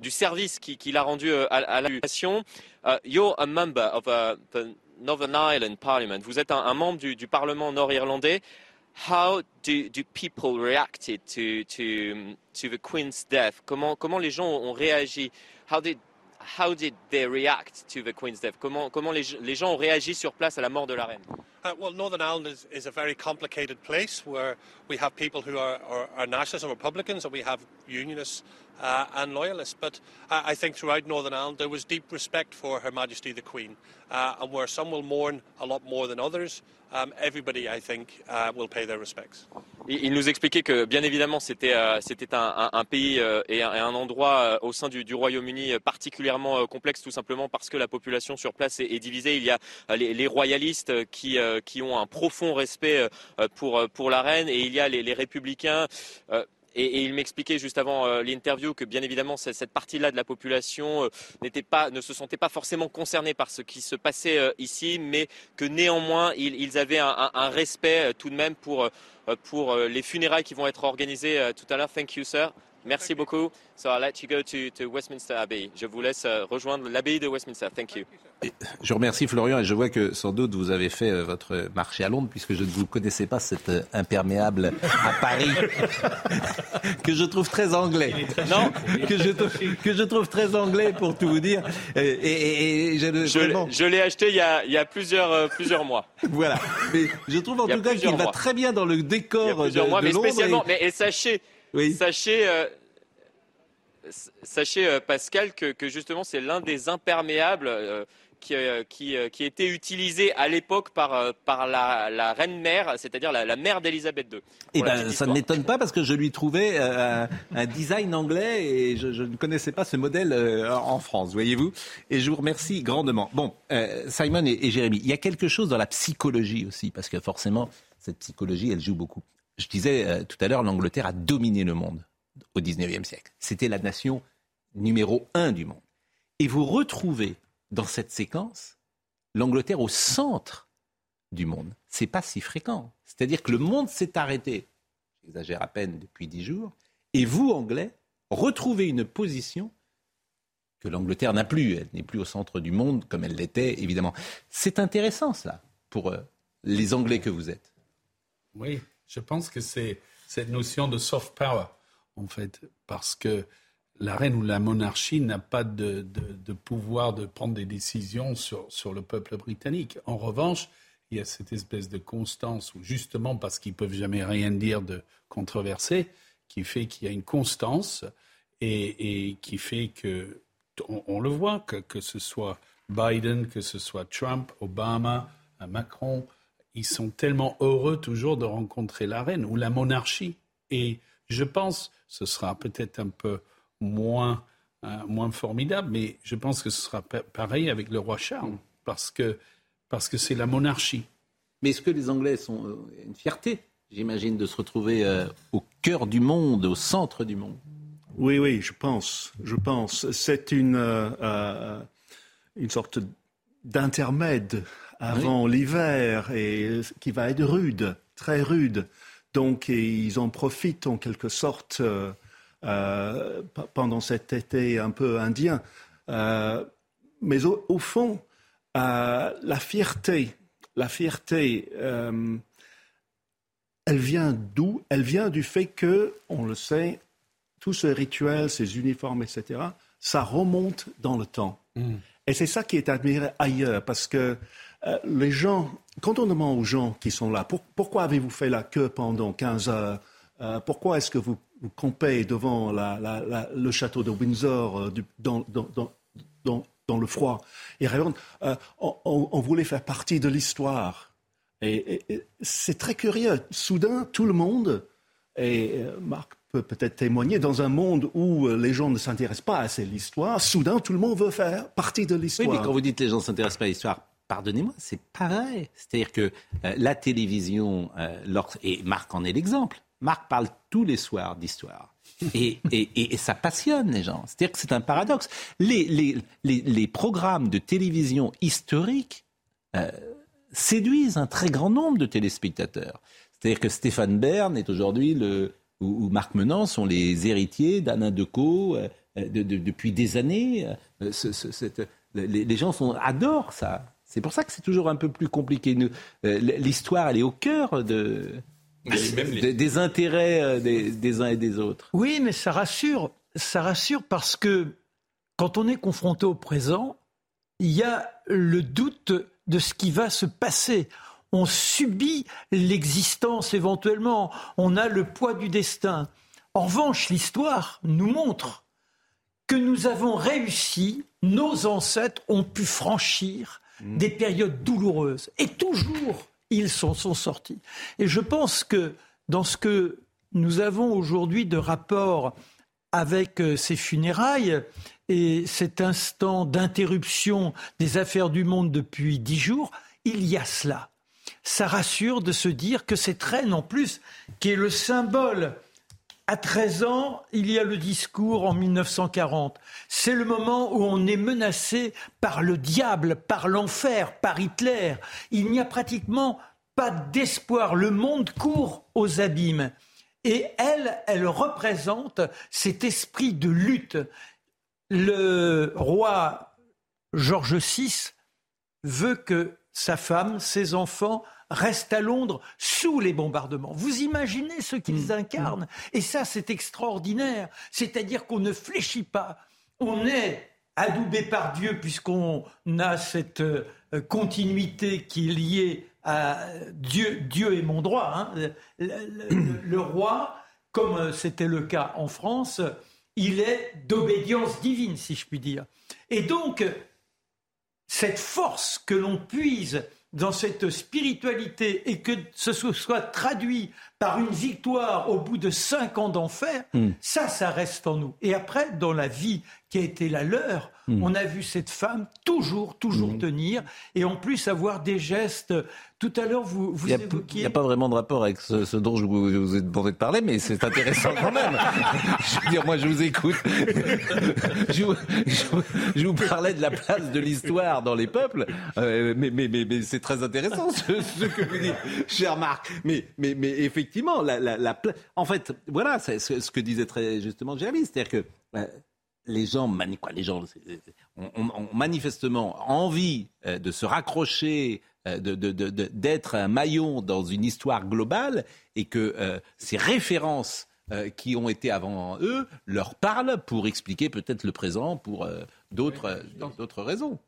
service qui- qu'il a rendu à, à la nation. Uh, you're a member of the Northern Ireland Parliament. Vous êtes un, un membre du, du Parlement nord-irlandais. How do, do people reacted to, to, to the Queen's death? Comment, comment les gens ont réagi? How did, how did they react to the Queen's death? Comment, comment les, les gens ont réagi sur place à la mort de la reine? Uh, well, Northern Ireland is, is a very complicated place where we have people who are, are, are nationalists and Republicans, and we have unionists uh, and loyalists. But uh, I think throughout Northern Ireland there was deep respect for Her Majesty the Queen, uh, and where some will mourn a lot more than others, um, everybody, I think, uh, will pay their respects. Il nous expliquait que, bien évidemment, c'était euh, un, un, un, pays euh, et, un, et, un, endroit euh, au sein du, du Royaume-Uni particulièrement complexe, tout simplement parce que la population sur place est, est divisée. Il y a les, les royalistes qui, qui ont un profond respect pour, pour la reine et il y a les, les républicains et, il m'expliquait juste avant euh, l'interview que bien évidemment cette partie-là de la population euh, pas, ne se sentait pas forcément concernée par ce qui se passait euh, ici, mais que néanmoins ils, ils avaient un, un, respect tout de même pour, pour les funérailles qui vont être organisées tout à l'heure. Thank you, sir. Merci beaucoup. So I'll let you go to, to Westminster Abbey. Je vous laisse euh, rejoindre l'abbaye de Westminster. Thank you. Je remercie Florian et je vois que sans doute vous avez fait euh, votre marché à Londres puisque je ne vous connaissais pas cet euh, imperméable à Paris que je trouve très anglais. Non, que je, que je trouve très anglais pour tout vous dire. Et, et, et je, je, vraiment... je l'ai acheté il y, a, il y a plusieurs, plusieurs mois. Voilà. Mais je trouve en tout cas qu'il va très bien dans le décor il y a plusieurs de, mois, de mais Londres. Spécialement, et... mais et sachez, oui. sachez euh, sachez, euh, Pascal, que, que justement, c'est l'un des imperméables euh, qui, qui, qui, était utilisé à l'époque par, par la, la, reine mère, c'est-à-dire la, la, mère d'Elisabeth II. Eh ben, ça ne m'étonne pas parce que je lui trouvais un, un design anglais et je, je, ne connaissais pas ce modèle en France, voyez-vous. Et je vous remercie grandement. Bon, Simon et, et Jérémy, il y a quelque chose dans la psychologie aussi, parce que forcément, cette psychologie, elle joue beaucoup. Je disais tout à l'heure, l'Angleterre a dominé le monde au XIXe siècle. C'était la nation numéro un du monde. Et vous retrouvez dans cette séquence l'Angleterre au centre du monde. C'est pas si fréquent. C'est-à-dire que le monde s'est arrêté, j'exagère à peine depuis dix jours, et vous, Anglais, retrouvez une position que l'Angleterre n'a plus. Elle n'est plus au centre du monde comme elle l'était, évidemment. C'est intéressant, ça, pour euh, les Anglais que vous êtes. Oui, je pense que c'est cette notion de soft power en fait, parce que la reine ou la monarchie n'a pas de, pouvoir de prendre des décisions sur, sur le peuple britannique. En revanche, il y a cette espèce de constance, où justement parce qu'ils peuvent jamais rien dire de controversé, qui fait qu'il y a une constance et, et qui fait que, on, on, le voit, que, que ce soit Biden, que ce soit Trump, Obama, Macron, ils sont tellement heureux toujours de rencontrer la reine ou la monarchie. Et je pense, ce sera peut-être un peu moins, euh, moins formidable, mais je pense que ce sera pareil avec le roi Charles, parce que parce que c'est la monarchie. Mais est-ce que les Anglais sont euh, une fierté, j'imagine, de se retrouver euh, au cœur du monde, au centre du monde? Oui, oui, je pense. Je pense. C'est une, euh, une sorte d'intermède avant oui. l'hiver et qui va être rude, très rude. Donc, ils en profitent en quelque sorte euh, euh, pendant cet été un peu indien. Euh, mais au, au fond, euh, la fierté, la fierté, euh, elle vient d'où? Elle vient du fait que, on le sait, tout ce rituel, ces uniformes, etc., ça remonte dans le temps. Mm. Et c'est ça qui est admiré ailleurs, parce que euh, les gens, quand on demande aux gens qui sont là, pour, pourquoi avez-vous fait la queue pendant 15 heures euh, Pourquoi est-ce que vous, vous campez devant la, la, la, le château de Windsor euh, du, dans, dans, dans, dans, le froid Ils répondent on, on, on, voulait faire partie de l'histoire. Et, et, et c'est très curieux. Soudain, tout le monde, et Marc peut peut-être témoigner, dans un monde où les gens ne s'intéressent pas assez à l'histoire, soudain, tout le monde veut faire partie de l'histoire. Oui, mais quand vous dites les gens ne s'intéressent pas à l'histoire, pardonnez-moi, c'est pareil. C'est-à-dire que euh, la télévision, euh, et Marc en est l'exemple, Marc parle tous les soirs d'histoire. Et, ça passionne les gens. C'est-à-dire que c'est un paradoxe. Les, programmes de télévision historiques euh, séduisent un très grand nombre de téléspectateurs. C'est-à-dire que Stéphane Bern est aujourd'hui le, ou, Marc Menant sont les héritiers d'Alain Decaux de, de, depuis des années. Les, gens adorent ça. C'est pour ça que c'est toujours un peu plus compliqué. Euh, l'histoire, elle est au cœur de, de, des intérêts euh, des, des, uns et des autres. Oui, mais ça rassure. Ça rassure parce que quand on est confronté au présent, il y a le doute de ce qui va se passer. On subit l'existence éventuellement. On a le poids du destin. En revanche, l'histoire nous montre que nous avons réussi, nos ancêtres ont pu franchir mm. des périodes douloureuses. Et toujours, ils sont sortis. Et je pense que dans ce que nous avons aujourd'hui de rapport avec euh, ces funérailles et cet instant d'interruption des affaires du monde depuis dix jours, il y a cela. Ça rassure de se dire que cette reine, en plus, qui est le symbole à 13 ans, il y a le discours en 1940. C'est le moment où on est menacé par le diable, par l'enfer, par Hitler. Il n'y a pratiquement pas d'espoir. Le monde court aux abîmes. Et elle, elle représente cet esprit de lutte. Le roi George VI veut que sa femme, ses enfants restent à Londres sous les bombardements. Vous imaginez ce qu'ils mm. incarnent Et ça, c'est extraordinaire. C'est-à-dire qu'on ne fléchit pas. On est adoubé par Dieu puisqu'on a cette euh, continuité qui est liée à Dieu, Dieu est mon droit. Hein. Le, roi, comme c'était le cas en France, il est d'obédience divine, si je puis dire. Et donc, cette force que l'on puise dans cette spiritualité et que ce soit traduit par une victoire au bout de cinq ans d'enfer, hmm. ça, ça reste en nous. Et après, dans la vie qui a été la leur, hmm. on a vu cette femme toujours, toujours hmm. tenir, et en plus avoir des gestes. Tout à l'heure, vous, vous il évoquiez... Il n'y a pas vraiment de rapport avec ce, dont je vous, vous ai demandé de parler, mais c'est intéressant quand même. je veux dire, moi, je vous écoute. je, vous, je, vous, parlais de la place de l'histoire dans les peuples, euh, mais, mais, mais, mais c'est très intéressant ce, ce, que vous dites, cher Marc. Mais, mais, mais effectivement, effectivement, la, en fait, voilà, c'est ce que disait très justement Jérémy, c'est-à-dire que euh, les gens, quoi, les gens ont, manifestement envie euh, de se raccrocher, euh, d'être un maillon dans une histoire globale, et que ces références qui ont été avant eux leur parlent pour expliquer peut-être le présent pour d'autres raisons.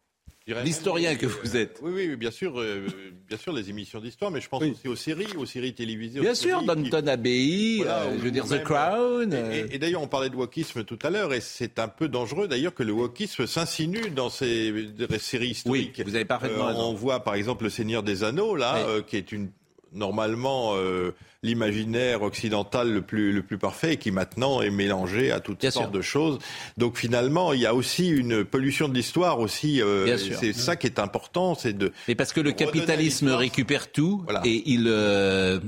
L'historien que vous êtes. Oui, oui, bien sûr, euh, bien sûr, les émissions d'histoire, mais je pense aussi aux séries, aux séries télévisées. Bien sûr, Downton Abbey, euh, je veux dire The Crown. Euh. Et, d'ailleurs, on parlait de wokisme tout à l'heure, et c'est un peu dangereux d'ailleurs que le wokisme s'insinue dans ces, séries historiques. Oui, vous avez parfaitement raison. On voit par exemple Le Seigneur des Anneaux, là, qui est une normalement euh, l'imaginaire occidental le plus, le plus parfait et qui maintenant est mélangé à toutes sortes de choses. Donc finalement, il y a aussi une pollution de l'histoire aussi. Euh, c'est ça qui est important, c'est de. Mais parce que le capitalisme récupère tout et il. Euh,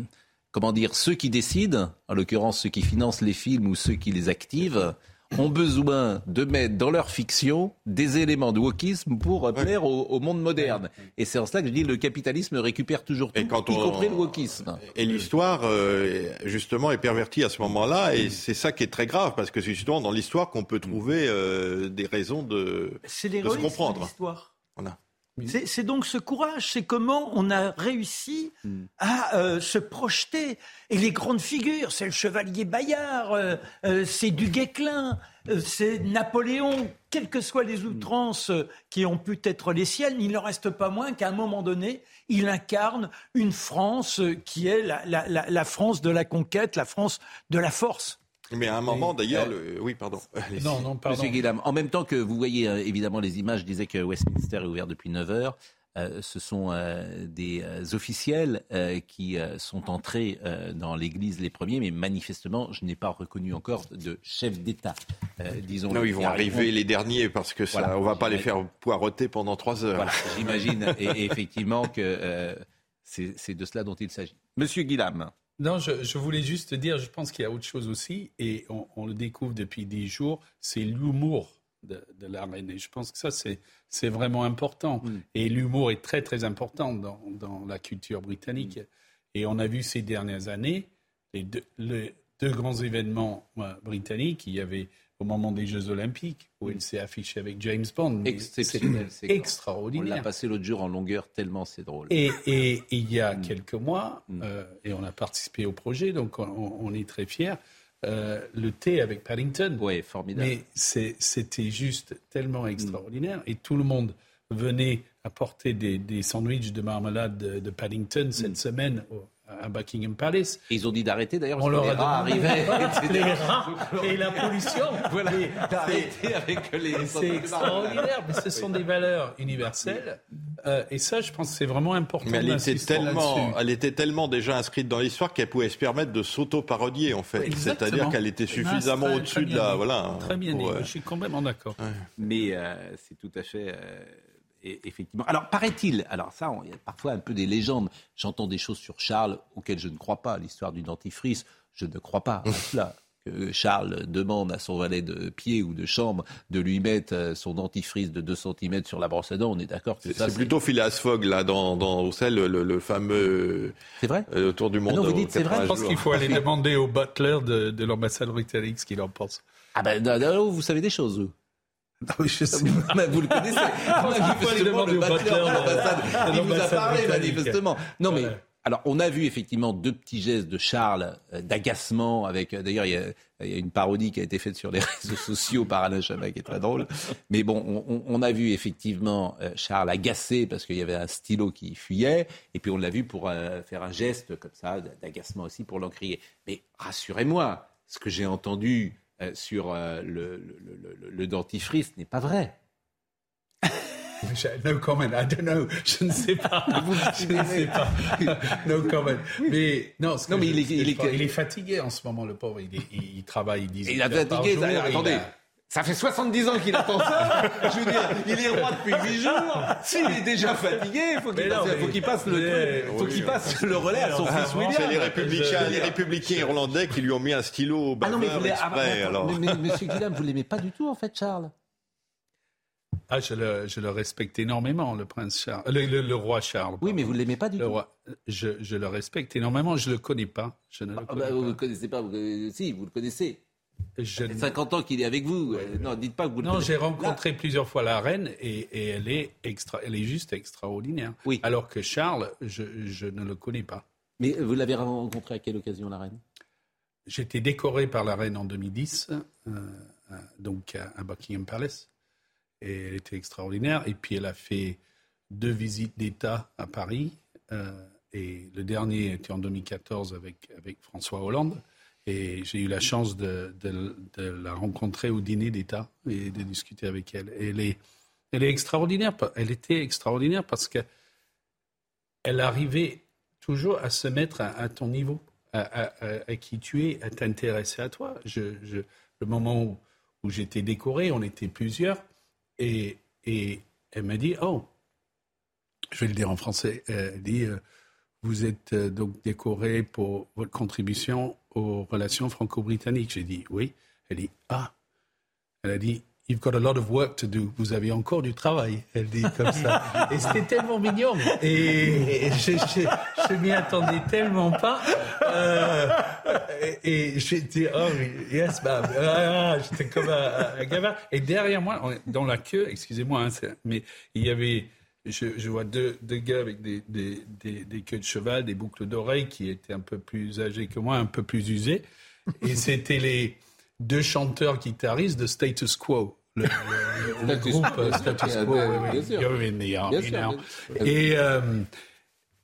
comment dire, ceux qui décident, en l'occurrence ceux qui financent les films ou ceux qui les activent, ont besoin de mettre dans leur fiction des éléments de wokisme pour plaire au, monde moderne. Et c'est en cela que je dis le capitalisme récupère toujours tout, y compris le wokisme. Et l'histoire, euh, justement, est pervertie à ce moment-là, et c'est ça qui est très grave, parce que c'est justement dans l'histoire qu'on peut trouver euh, des raisons de, de se comprendre. Voilà. C'est donc ce courage, c'est comment on a réussi hmm. à euh, se projeter. Et les grandes figures, c'est le chevalier Bayard, euh, euh, c'est du Guesclin, c'est Napoléon, quelles que soient les outrances qui ont pu être les siennes, il n'en reste pas moins qu'à un moment donné, il incarne une France qui est la France de la conquête, la France de la force. Mais à un moment, d'ailleurs, euh, oui, pardon. Non, non, pardon. Monsieur Guillaume, en même temps que vous voyez euh, évidemment les images, je disais que Westminster est ouvert depuis 9 heures. Euh, ce sont des officiels qui sont entrés dans l'église les premiers, mais manifestement, je n'ai pas reconnu encore de chef d'État, disons. Non, ils vont arriver les derniers parce que ça, on va pas les faire poireauter pendant trois heures. Voilà, j'imagine et, effectivement que c'est de cela dont il s'agit. Monsieur Guillaume. Non, je, voulais juste dire, je pense qu'il y a autre chose aussi, et on, le découvre depuis dix jours, c'est l'humour de, la reine. Et je pense que ça, c'est vraiment important. Mm. Et l'humour est très, très important dans, dans la culture britannique. Mm. Et on a vu ces dernières années, les deux, les deux grands événements euh, britanniques, il y avait au moment des Jeux Olympiques, où il s'est affiché avec James Bond. Exceptionnel. C'est extraordinaire. On l'a passé l'autre jour en longueur, tellement c'est drôle. Et, et, il y a mm. quelques mois, mm. euh, et on a participé au projet, donc on, est très fiers. Euh, le thé avec Paddington. Oui, formidable. Mais c'était juste tellement extraordinaire. Et tout le monde venait apporter des, des sandwichs de marmelade de, Paddington cette mm. semaine à Buckingham Palace. Et ils ont dit d'arrêter d'ailleurs. On leur a demandé- arrivaient. les rats et la pollution. Voilà, d'arrêter avec les. C'est extraordinaire, mais ce sont des valeurs universelles. Euh, et ça, je pense que c'est vraiment important. Mais elle était, tellement, elle était tellement déjà inscrite dans l'histoire qu'elle pouvait se permettre de s'auto-parodier, en fait. C'est-à-dire qu'elle était Non, suffisamment au-dessus de la. Voilà. Très bien dit. pour, euh, Je suis complètement d'accord. Mais euh, c'est tout à fait. Et- effectivement. Alors, paraît-il, alors ça, il y a parfois un peu des légendes. J'entends des choses sur Charles auxquelles je ne crois pas. L'histoire du dentifrice, je ne crois pas à cela. Que Charles demande à son valet de pied ou de chambre de lui mettre euh, son dentifrice de 2 cm sur la brosse à dents. On est d'accord que C'est ça, c'est plutôt Phileas Fogg, là, dans, dans vous savez, le, le, le fameux. C'est vrai euh, Tour du monde. non, vous dites c'est vrai 80 Je pense qu'il faut aller demander au butler de, de l'ambassade britannique ce qu'il en pense. Ah ben, non, non, vous savez des choses, vous. Non, mais je sais. Mais vous le connaissez. Manifestement, demander le butler de l'ambassade, de- de Il vous a l'ambassade parlé, manifestement. Non, mais alors, on a vu effectivement deux petits gestes de Charles euh, d'agacement. Avec euh, d'ailleurs, il y, a, il y a une parodie qui a été faite sur les réseaux sociaux par Alain Chabat qui est très drôle. Mais bon, on, a vu effectivement euh, Charles agacé parce qu'il y avait un stylo qui fuyait, et puis on l'a vu pour euh, faire un geste comme ça d'agacement aussi pour l'encrier. Mais rassurez-moi, ce que j'ai entendu euh, sur euh, le, le- le- le- dentifrice n'est pas vrai. No comment, I don't know. Je ne sais pas. je ne sais pas. No comment. Mais non, Non, mais il est- il est- il est fatigué en ce moment, le pauvre. Il, est- il- il travaille 10 Et il a heures par fatigué, jour, ça, il attendez. a- Ça fait 70 ans qu'il attend ça. Je veux dire, il est roi depuis 8 jours. S'il est déjà fatigué, il faut qu'il non, passe, mais- faut qu'il passe, le, mais- faut qu'il passe le relais à son Ah, fils William. C'est les républicains, les républicains irlandais qui lui ont mis un stylo au Ah non, mais, vous ah, exprès, attends, alors. mais- mais monsieur Guillaume, vous l'aimez pas du tout, en fait, Charles? Ah, je le, je le respecte énormément, le prince Charles, le, le- le roi Charles. Oui, mais vous l'aimez pas du Le tout. roi, je, je le respecte énormément. Je le connais pas. Je ne le Ah, connais bah, vous ne connaissez pas. vous- euh, si, vous le connaissez. Je Ça fait ne- 50 ans qu'il est avec vous. Euh, non, dites pas que vous le Non, j'ai rencontré plusieurs fois la reine et, et elle est extra, elle est juste extraordinaire. Oui. Alors que Charles, je, je ne le connais pas. Mais vous l'avez rencontré à quelle occasion, la reine? Été décoré par la reine en 2010, euh, euh, donc à, à Buckingham Palace, et elle était extraordinaire. Et puis elle a fait deux visites d'État à Paris, euh, et le dernier était en 2014 avec avec François Hollande. Et j'ai eu la chance de, la rencontrer au dîner d'État et de discuter avec elle. Elle est, extraordinaire. Elle était extraordinaire parce que elle arrivait toujours à se mettre à, ton niveau, à, qui tu es, à t'intéresser à toi. Le moment où, où j'étais décoré, on était plusieurs, et, et elle m'a dit, oh, je vais le dire en français, elle dit, euh, vous êtes euh, donc décoré pour votre contribution aux relations franco-britanniques. J'ai dit, oui. Elle dit, ah. Elle a dit, You've got a lot of work to do. Vous avez encore du travail. Elle dit comme ça. Et c'était tellement mignon. Et je, je, je m'y attendais tellement pas. Euh, et et j'étais, oh, yes, ma'am. Ah, j'étais comme un, un gamin. Et derrière moi, dans la queue, excusez-moi, hein, mais il y avait, je, je vois deux, deux gars avec des, des, des, des queues de cheval, des boucles d'oreilles qui étaient un peu plus âgés que moi, un peu plus usés. Et c'était les deux chanteurs guitaristes de Status Quo. Le, le- le Status groupe Status. Quo. Et, euh,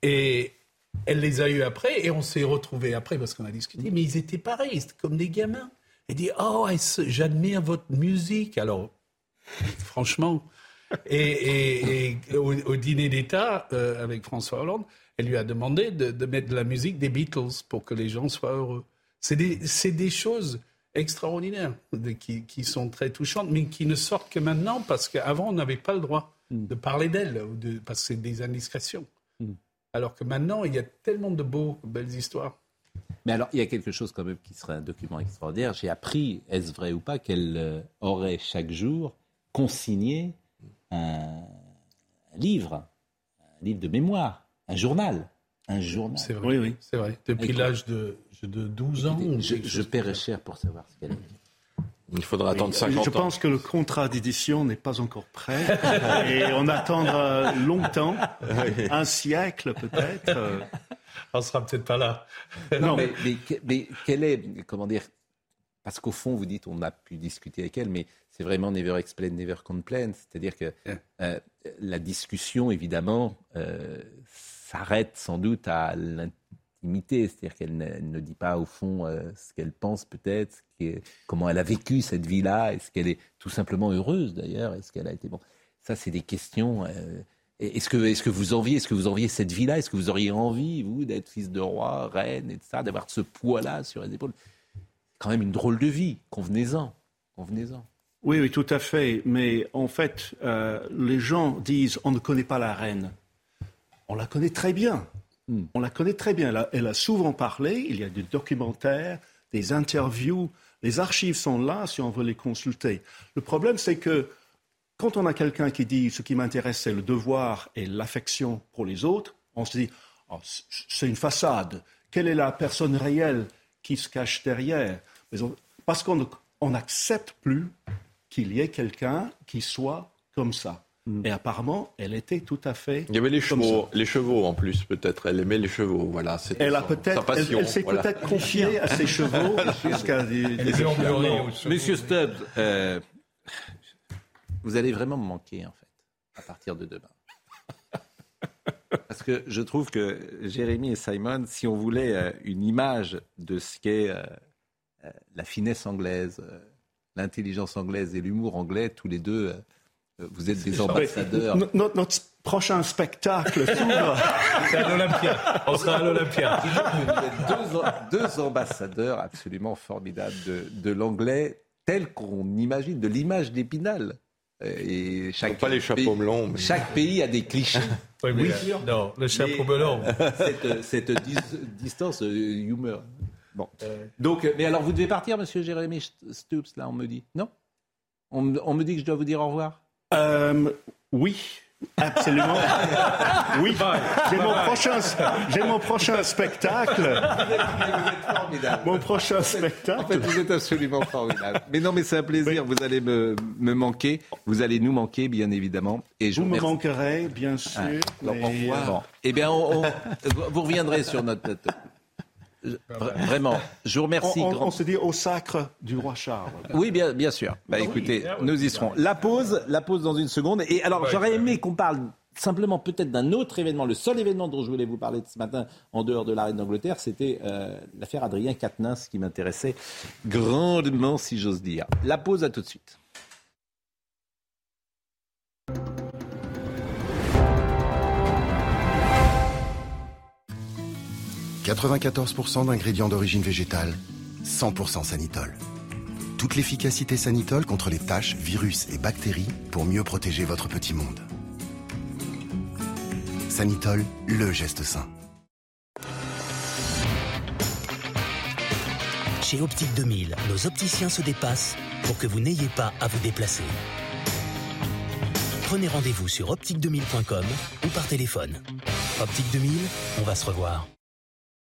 et elle les a eus après et on s'est retrouvés après parce qu'on a discuté. Mais ils étaient pareils, c'était comme des gamins. Elle dit Oh, j'admire votre musique? Alors, franchement. Et, et- et au, au dîner d'État euh, avec François Hollande, elle lui a demandé de, de mettre de la musique des Beatles pour que les gens soient heureux. C'est des, choses extraordinaires de- qui, qui sont très touchantes, mais qui ne sortent que maintenant parce qu'avant, on n'avait pas le droit de parler d'elles, parce que c'est des indiscrétions. Alors que maintenant, il y a tellement de beaux, belles histoires. Mais alors, il y a quelque chose quand même qui serait un document extraordinaire. J'ai appris, est-ce vrai ou pas, qu'elle euh, aurait chaque jour consigné un, livre, un livre de mémoire, un journal. Un journal. C'est vrai. Oui, oui. C'est vrai. Depuis l'âge de, de 12 ans. ou Je, je chose paierais cher pour savoir ce qu'elle a dit. Il faudra attendre 50 Je ans. pense que le contrat d'édition n'est pas encore prêt et on attendra longtemps, un siècle peut-être. On sera peut-être pas là. Non, mais, mais, mais quelle est, comment dire, parce qu'au fond, vous dites, on a pu discuter avec elle, mais c'est vraiment never explain, never complain. C'est-à-dire que euh, la discussion, évidemment, euh, s'arrête sans doute à intimité, c'est-à-dire qu'elle ne, dit pas au fond ce qu'elle pense peut-être, comment elle a vécu cette vie-là, est-ce qu'elle est tout simplement heureuse d'ailleurs, est-ce qu'elle a été bon? Ça, c'est des questions. Est-ce que, est que vous enviez, est-ce que vous enviez cette vie-là? Est-ce que vous auriez envie, vous, d'être fils de roi, reine, et ça, d'avoir ce poids-là sur les épaules? Quand même une drôle de vie. Convenez-en. Convenez-en. Oui, oui, tout à fait. Mais en fait, euh, les gens disent on ne connaît pas la reine. On la connaît très bien. Hmm. On la connaît très bien. Elle a, souvent parlé. Il y a des documentaires, des interviews. Les archives sont là si on veut les consulter. Le problème, c'est que quand on a quelqu'un qui dit ce qui m'intéresse, c'est le devoir et l'affection pour les autres, on se dit oh, c'est une façade. Quelle est la personne réelle qui se cache derrière Parce qu'on n'accepte plus qu'il y ait quelqu'un qui soit comme ça. Hmm. Et apparemment, elle était tout à fait. Il y avait les chevaux, les chevaux en plus, peut-être. Elle aimait les chevaux, voilà. Elle a peut-être, elle, s'est peut-être confiée à ses chevaux jusqu'à des. Monsieur Stubbs, euh, vous allez vraiment me manquer, en fait, à partir de demain. Parce que je trouve que Jérémy et Simon, si on voulait euh, une image de ce qu'est euh, euh, la finesse anglaise, l'intelligence anglaise et l'humour anglais, tous les deux, vous êtes des ambassadeurs. Notre, prochain spectacle s'ouvre. C'est à l'Olympia. On sera à l'Olympia. Deux, deux, ambassadeurs absolument formidables de, de l'anglais tel qu'on imagine, de l'image d'Épinal. Et chaque pas les chapeaux melons. Chaque pays a des clichés. oui, non, le chapeau melon. cette, cette distance euh, humeur. Bon. Euh. Donc, mais alors vous devez partir, Monsieur Jérémy Stoops, là, on me dit. Non? On, on, me dit que je dois vous dire au revoir? Euh, oui. Absolument. Oui. J'ai mon, prochain, j'ai mon prochain spectacle. Vous êtes, formidable. Mon prochain spectacle. En fait, vous êtes absolument formidable. Mais non, mais c'est un plaisir. Vous allez me, me, manquer. Vous allez nous manquer, bien évidemment. Et je vous, me manquerez, bien sûr. Au revoir. Eh bien, on, vous reviendrez sur notre plateau. Vraiment, je vous remercie. On, se dit au sacre du roi Charles. Oui, bien, bien sûr. Bah, écoutez, nous y serons. La pause, la pause dans une seconde. Et alors, j'aurais aimé qu'on parle simplement peut-être d'un autre événement. Le seul événement dont je voulais vous parler ce matin, en dehors de l'arène d'Angleterre, c'était euh, l'affaire Adrien Quatennens qui m'intéressait grandement, si j'ose dire. La pause, à tout de suite. 94% d'ingrédients d'origine végétale, 100% Sanitol. Toute l'efficacité Sanitol contre les taches, virus et bactéries pour mieux protéger votre petit monde. Sanitol, le geste sain. Chez Optique 2000, nos opticiens se dépassent pour que vous n'ayez pas à vous déplacer. Prenez rendez-vous sur optique2000.com ou par téléphone. Optique 2000, on va se revoir.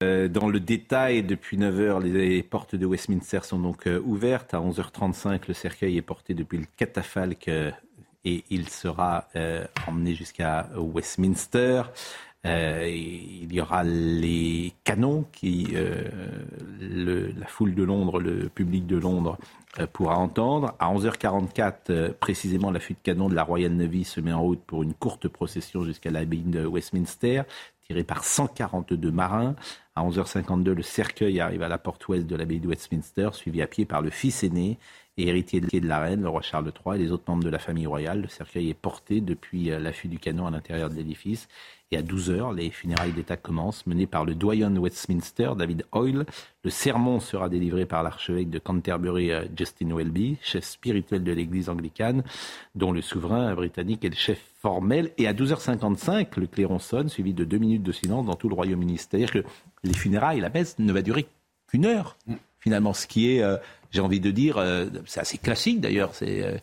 Euh, dans le détail, depuis 9h, les portes de Westminster sont donc euh, ouvertes. À 11h35, le cercueil est porté depuis le catafalque euh, et il sera emmené jusqu'à Westminster. il y aura les canons qui, la foule de Londres, le public de Londres pourra entendre. À 11h44, précisément, la fuite canon de la Royal Navy se met en route pour une courte procession jusqu'à l'abbaye de Westminster, tirée par 142 marins. À 11h52, le cercueil arrive à la porte ouest de l'abbaye de Westminster, suivi à pied par le fils aîné et héritier de la reine, le roi Charles III, et les autres membres de la famille royale. Le cercueil est porté depuis euh, l'affût du canon à l'intérieur de l'édifice. Et à 12h, les funérailles d'État commencent, menées par le doyen de Westminster, David Hoyle. Le sermon sera délivré par l'archevêque de Canterbury, euh, Justin Welby, chef spirituel de l'église anglicane, dont le souverain britannique est le chef formel. Et à 12h55, le clairon sonne, suivi de deux minutes de silence dans tout le Royaume-Uni. C'est-à-dire que les funérailles, la messe ne va durer qu'une heure, mm. finalement, ce qui est, euh, j'ai envie de dire, euh, c'est assez classique d'ailleurs. C'est euh,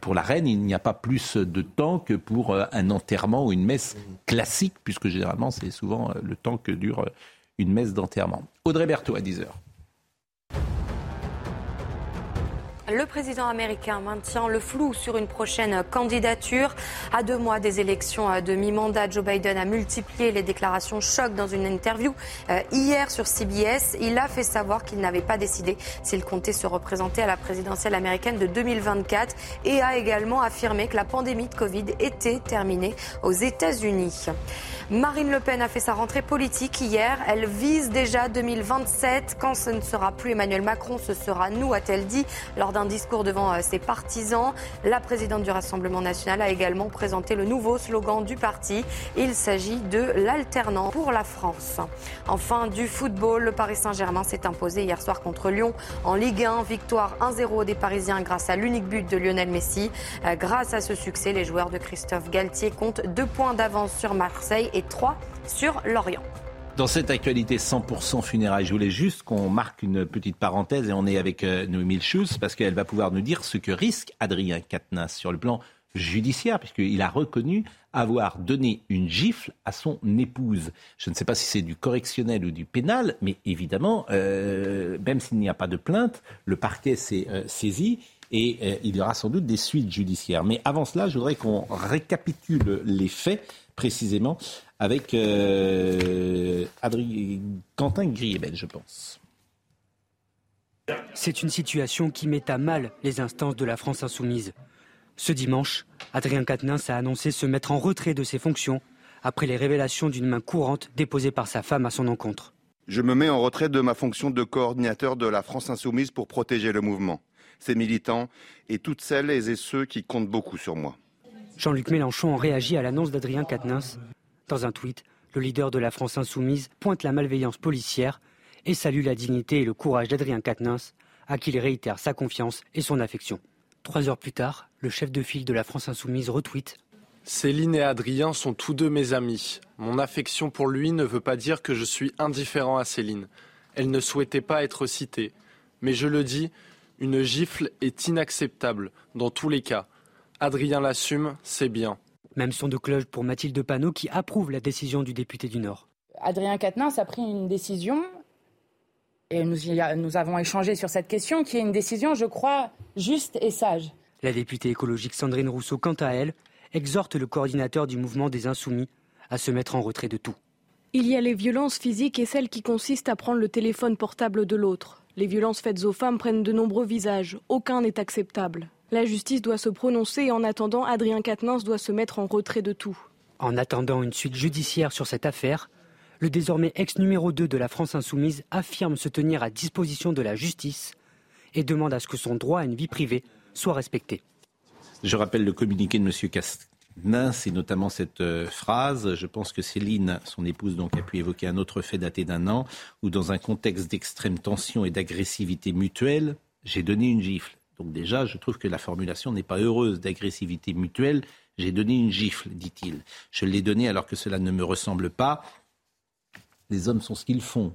pour la reine, il n'y a pas plus de temps que pour un enterrement ou une messe classique, puisque généralement c'est souvent le temps que dure une messe d'enterrement. Audrey Berthaud à 10h. Le président américain maintient le flou sur une prochaine candidature. À deux mois des élections de mi-mandat, Joe Biden a multiplié les déclarations choc dans une interview euh, hier sur CBS. Il a fait savoir qu'il n'avait pas décidé s'il comptait se représenter à la présidentielle américaine de 2024 et a également affirmé que la pandémie de Covid était terminée aux États-Unis. Marine Le Pen a fait sa rentrée politique hier. Elle vise déjà 2027. Quand ce ne sera plus Emmanuel Macron, ce sera nous, a-t-elle dit lors d'un discours devant euh, ses partisans. La présidente du Rassemblement national a également présenté le nouveau slogan du parti. Il s'agit de l'alternant pour la France. Enfin, du football, le Paris Saint-Germain s'est imposé hier soir contre Lyon en Ligue 1. Victoire 1-0 des Parisiens grâce à l'unique but de Lionel Messi. Euh, grâce à ce succès, les joueurs de Christophe Galtier comptent deux points d'avance sur Marseille et 3 sur Lorient. Dans cette actualité 100% funérailles, je voulais juste qu'on marque une petite parenthèse et on est avec euh, Noémie Schulz parce qu'elle va pouvoir nous dire ce que risque Adrien Quatennens sur le plan judiciaire, puisqu'il a reconnu avoir donné une gifle à son épouse. Je ne sais pas si c'est du correctionnel ou du pénal, mais évidemment, euh, même s'il n'y a pas de plainte, le parquet s'est euh, saisi et il y aura sans doute des suites judiciaires. Mais avant cela, je voudrais qu'on récapitule les faits précisément avec euh, Quentin Griebel, je pense. C'est une situation qui met à mal les instances de la France insoumise. Ce dimanche, Adrien Quatennens a annoncé se mettre en retrait de ses fonctions après les révélations d'une main courante déposée par sa femme à son encontre. Je me mets en retrait de ma fonction de coordinateur de la France insoumise pour protéger le mouvement, ses militants et toutes celles et ceux qui comptent beaucoup sur moi. Jean-Luc Mélenchon a réagi à l'annonce d'Adrien Quatennens. Dans un tweet, le leader de la France insoumise pointe la malveillance policière et salue la dignité et le courage d'Adrien Quatennens, à qui il réitère sa confiance et son affection. Trois heures plus tard, le chef de file de la France insoumise retweet Céline et Adrien sont tous deux mes amis. Mon affection pour lui ne veut pas dire que je suis indifférent à Céline. Elle ne souhaitait pas être citée. Mais je le dis, une gifle est inacceptable dans tous les cas. Adrien l'assume, c'est bien. Même son de cloche pour Mathilde Panot qui approuve la décision du député du Nord. Adrien Quatennens a pris une décision, et nous, nous avons échangé sur cette question, qui est une décision, je crois, juste et sage. La députée écologique Sandrine Rousseau, quant à elle, exhorte le coordinateur du mouvement des Insoumis à se mettre en retrait de tout. Il y a les violences physiques et celles qui consistent à prendre le téléphone portable de l'autre. Les violences faites aux femmes prennent de nombreux visages. Aucun n'est acceptable. La justice doit se prononcer et en attendant, Adrien Quatennens doit se mettre en retrait de tout. En attendant une suite judiciaire sur cette affaire, le désormais ex numéro 2 de la France insoumise affirme se tenir à disposition de la justice et demande à ce que son droit à une vie privée soit respecté. Je rappelle le communiqué de M. Quatennens et notamment cette euh, phrase. Je pense que Céline, son épouse, donc, a pu évoquer un autre fait daté d'un an où, dans un contexte d'extrême tension et d'agressivité mutuelle, j'ai donné une gifle. Donc déjà, je trouve que la formulation n'est pas heureuse d'agressivité mutuelle. J'ai donné une gifle, dit-il. Je l'ai donnée alors que cela ne me ressemble pas. Les hommes sont ce qu'ils font.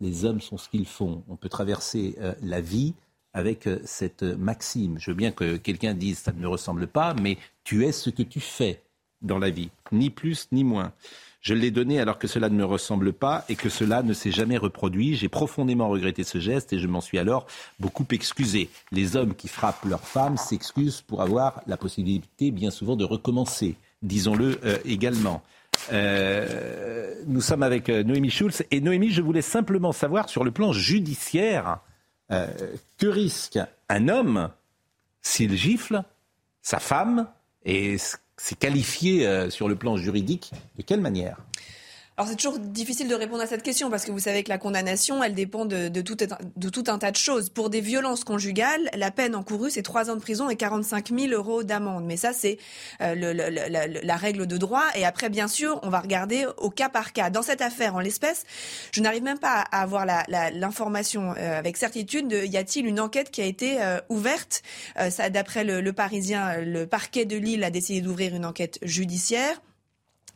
Les hommes sont ce qu'ils font. On peut traverser euh, la vie avec euh, cette maxime. Je veux bien que quelqu'un dise ça ne me ressemble pas, mais tu es ce que tu fais dans la vie, ni plus ni moins. Je l'ai donné alors que cela ne me ressemble pas et que cela ne s'est jamais reproduit. J'ai profondément regretté ce geste et je m'en suis alors beaucoup excusé. Les hommes qui frappent leurs femmes s'excusent pour avoir la possibilité bien souvent de recommencer, disons-le euh, également. Euh, nous sommes avec euh, Noémie Schulz et Noémie, je voulais simplement savoir sur le plan judiciaire, que risque un homme s'il gifle sa femme et c'est qualifié euh, sur le plan juridique de quelle manière? Alors c'est toujours difficile de répondre à cette question parce que vous savez que la condamnation, elle dépend de, tout, un tas de choses. Pour des violences conjugales, la peine encourue, c'est trois ans de prison et 45 000 euros d'amende. Mais ça, c'est euh, la, règle de droit. Et après, bien sûr, on va regarder au cas par cas. Dans cette affaire, en l'espèce, je n'arrive même pas à avoir l'information euh, avec certitude de y a-t-il une enquête qui a été euh, ouverte? d'après le, le Parisien, le parquet de Lille a décidé d'ouvrir une enquête judiciaire.